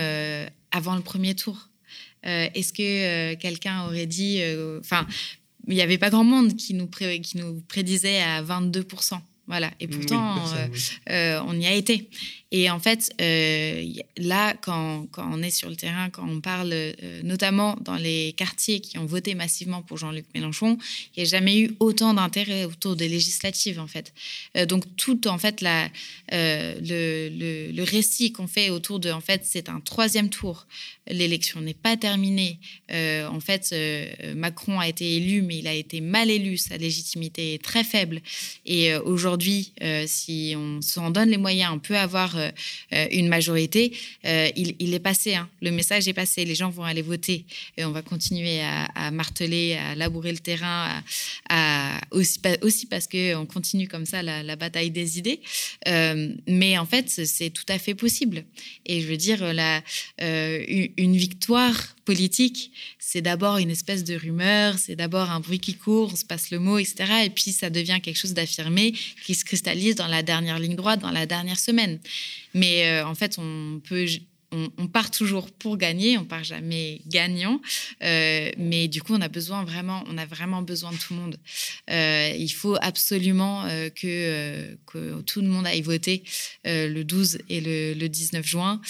avant le premier tour, est-ce que quelqu'un aurait dit, enfin il n'y avait pas grand monde qui nous prédisait à 22 voilà. Et pourtant, euh, euh, on y a été. Et en fait, euh, là, quand, on est sur le terrain, quand on parle notamment dans les quartiers qui ont voté massivement pour Jean-Luc Mélenchon, il n'y a jamais eu autant d'intérêt autour des législatives, en fait. donc, tout, en fait, la, le, le, récit qu'on fait autour de, en fait, c'est un troisième tour. L'élection n'est pas terminée. en fait, Macron a été élu, mais il a été mal élu. Sa légitimité est très faible. Et aujourd'hui, euh, si on s'en donne les moyens, on peut avoir euh, euh, une majorité. Il, est passé, hein. le message est passé. Les gens vont aller voter et on va continuer à, marteler, à labourer le terrain, aussi, aussi, parce qu'on continue comme ça la, bataille des idées. mais en fait, c'est tout à fait possible. Et je veux dire, une victoire politique, c'est d'abord une espèce de rumeur, c'est d'abord un bruit qui court, on se passe le mot, etc. Et puis ça devient quelque chose d'affirmé qui se cristallise dans la dernière ligne droite, dans la dernière semaine. Mais euh, en fait, on peut on, part toujours pour gagner, on part jamais gagnant, euh, mais du coup on a besoin vraiment, on a vraiment besoin de tout le monde. Euh, il faut absolument que, que, tout le monde aille voter le 12 et le, 19 juin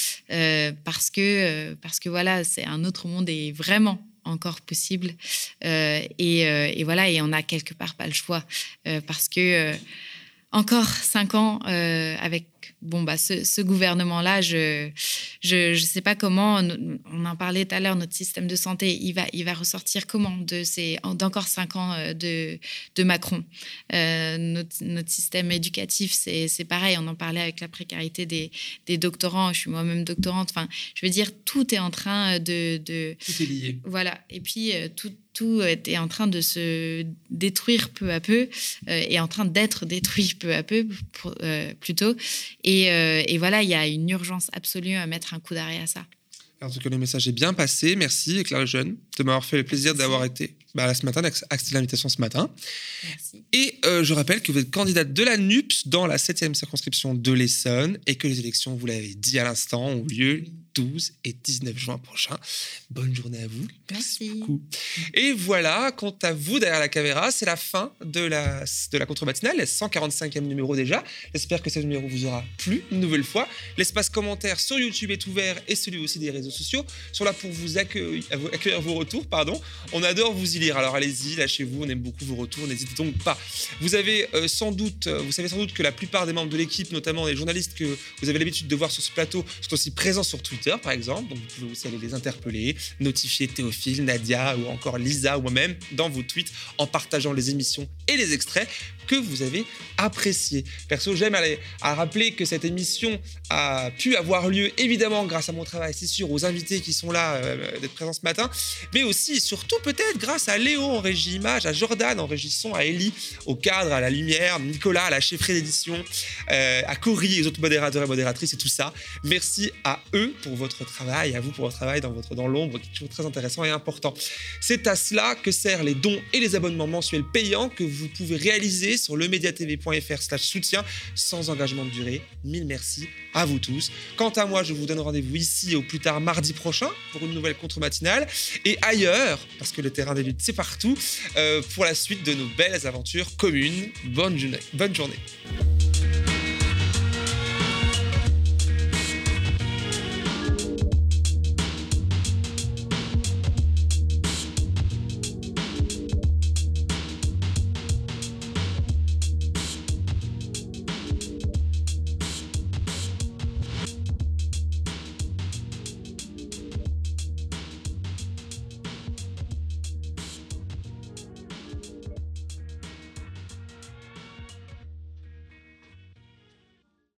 parce que parce que voilà, c'est un autre monde et vraiment encore possible. et, et, voilà, et on a quelque part pas le choix parce que encore cinq ans avec bon, bah, ce, gouvernement-là, je ne je, sais pas comment, on en parlait tout à l'heure, notre système de santé, il va, il va ressortir comment de ces, d'encore cinq ans euh, de, de Macron? Euh, notre, notre, système éducatif, c'est pareil, on en parlait avec la précarité des, des doctorants, je suis moi-même doctorante, enfin, je veux dire, tout est en train de... de tout est lié. Voilà, et puis euh, tout, tout est en train de se détruire peu à peu, euh, est en train d'être détruit peu à peu euh, plutôt. Et, euh, et voilà, il y a une urgence absolue à mettre un coup d'arrêt à ça. En tout cas, le message est bien passé. Merci, Claire Jeune, de m'avoir fait le plaisir d'avoir été bah, là ce matin, d'accepter l'invitation ce matin. Merci. Et je rappelle que vous êtes candidate de la NUPS dans la 7e circonscription de l'Essonne et que les élections, vous l'avez dit à l'instant, ont lieu 12 et 19 juin prochain. Bonne journée à vous. Merci, beaucoup. Et voilà, quant à vous derrière la caméra, c'est la fin de la, de la contre-matinale, le 145e numéro déjà. J'espère que ce numéro vous aura plu une nouvelle fois. L'espace commentaire sur YouTube est ouvert et celui aussi des réseaux sociaux sont là pour vous accueillir, accueillir vos retours. Pardon. On adore vous y lire, alors allez-y, lâchez-vous, on aime beaucoup vos retours, n'hésitez donc pas. Vous avez euh, sans doute, euh, vous savez sans doute que la plupart des membres de l'équipe, notamment les journalistes que vous avez l'habitude de voir sur ce plateau, sont aussi présents sur Twitter par exemple. Donc, vous pouvez aussi aller les interpeller, notifier Théophile, Nadia ou encore Lisa ou moi-même dans vos tweets en partageant les émissions et les extraits que vous avez appréciés. Perso, j'aime à rappeler que cette émission a pu avoir lieu évidemment grâce à mon travail, c'est sûr, aux invités qui sont là euh, d'être présents ce matin, mais aussi surtout peut-être grâce à Léo en régie image, à Jordan en régie son, à Ellie au cadre, à la lumière, Nicolas à la chefferie d'édition, euh, à Cory et les autres modérateurs et modératrices et tout ça. Merci à eux pour votre travail, à vous pour votre travail dans, votre, dans l'ombre, qui est toujours très intéressant et important. C'est à cela que servent les dons et les abonnements mensuels payants que vous pouvez réaliser sur lemediatv.fr slash soutien sans engagement de durée. Mille merci à vous tous. Quant à moi, je vous donne rendez-vous ici au plus tard mardi prochain pour une nouvelle contre-matinale et ailleurs, parce que le terrain des luttes c'est partout, euh, pour la suite de nos belles aventures communes. Bonne journée. Bonne journée.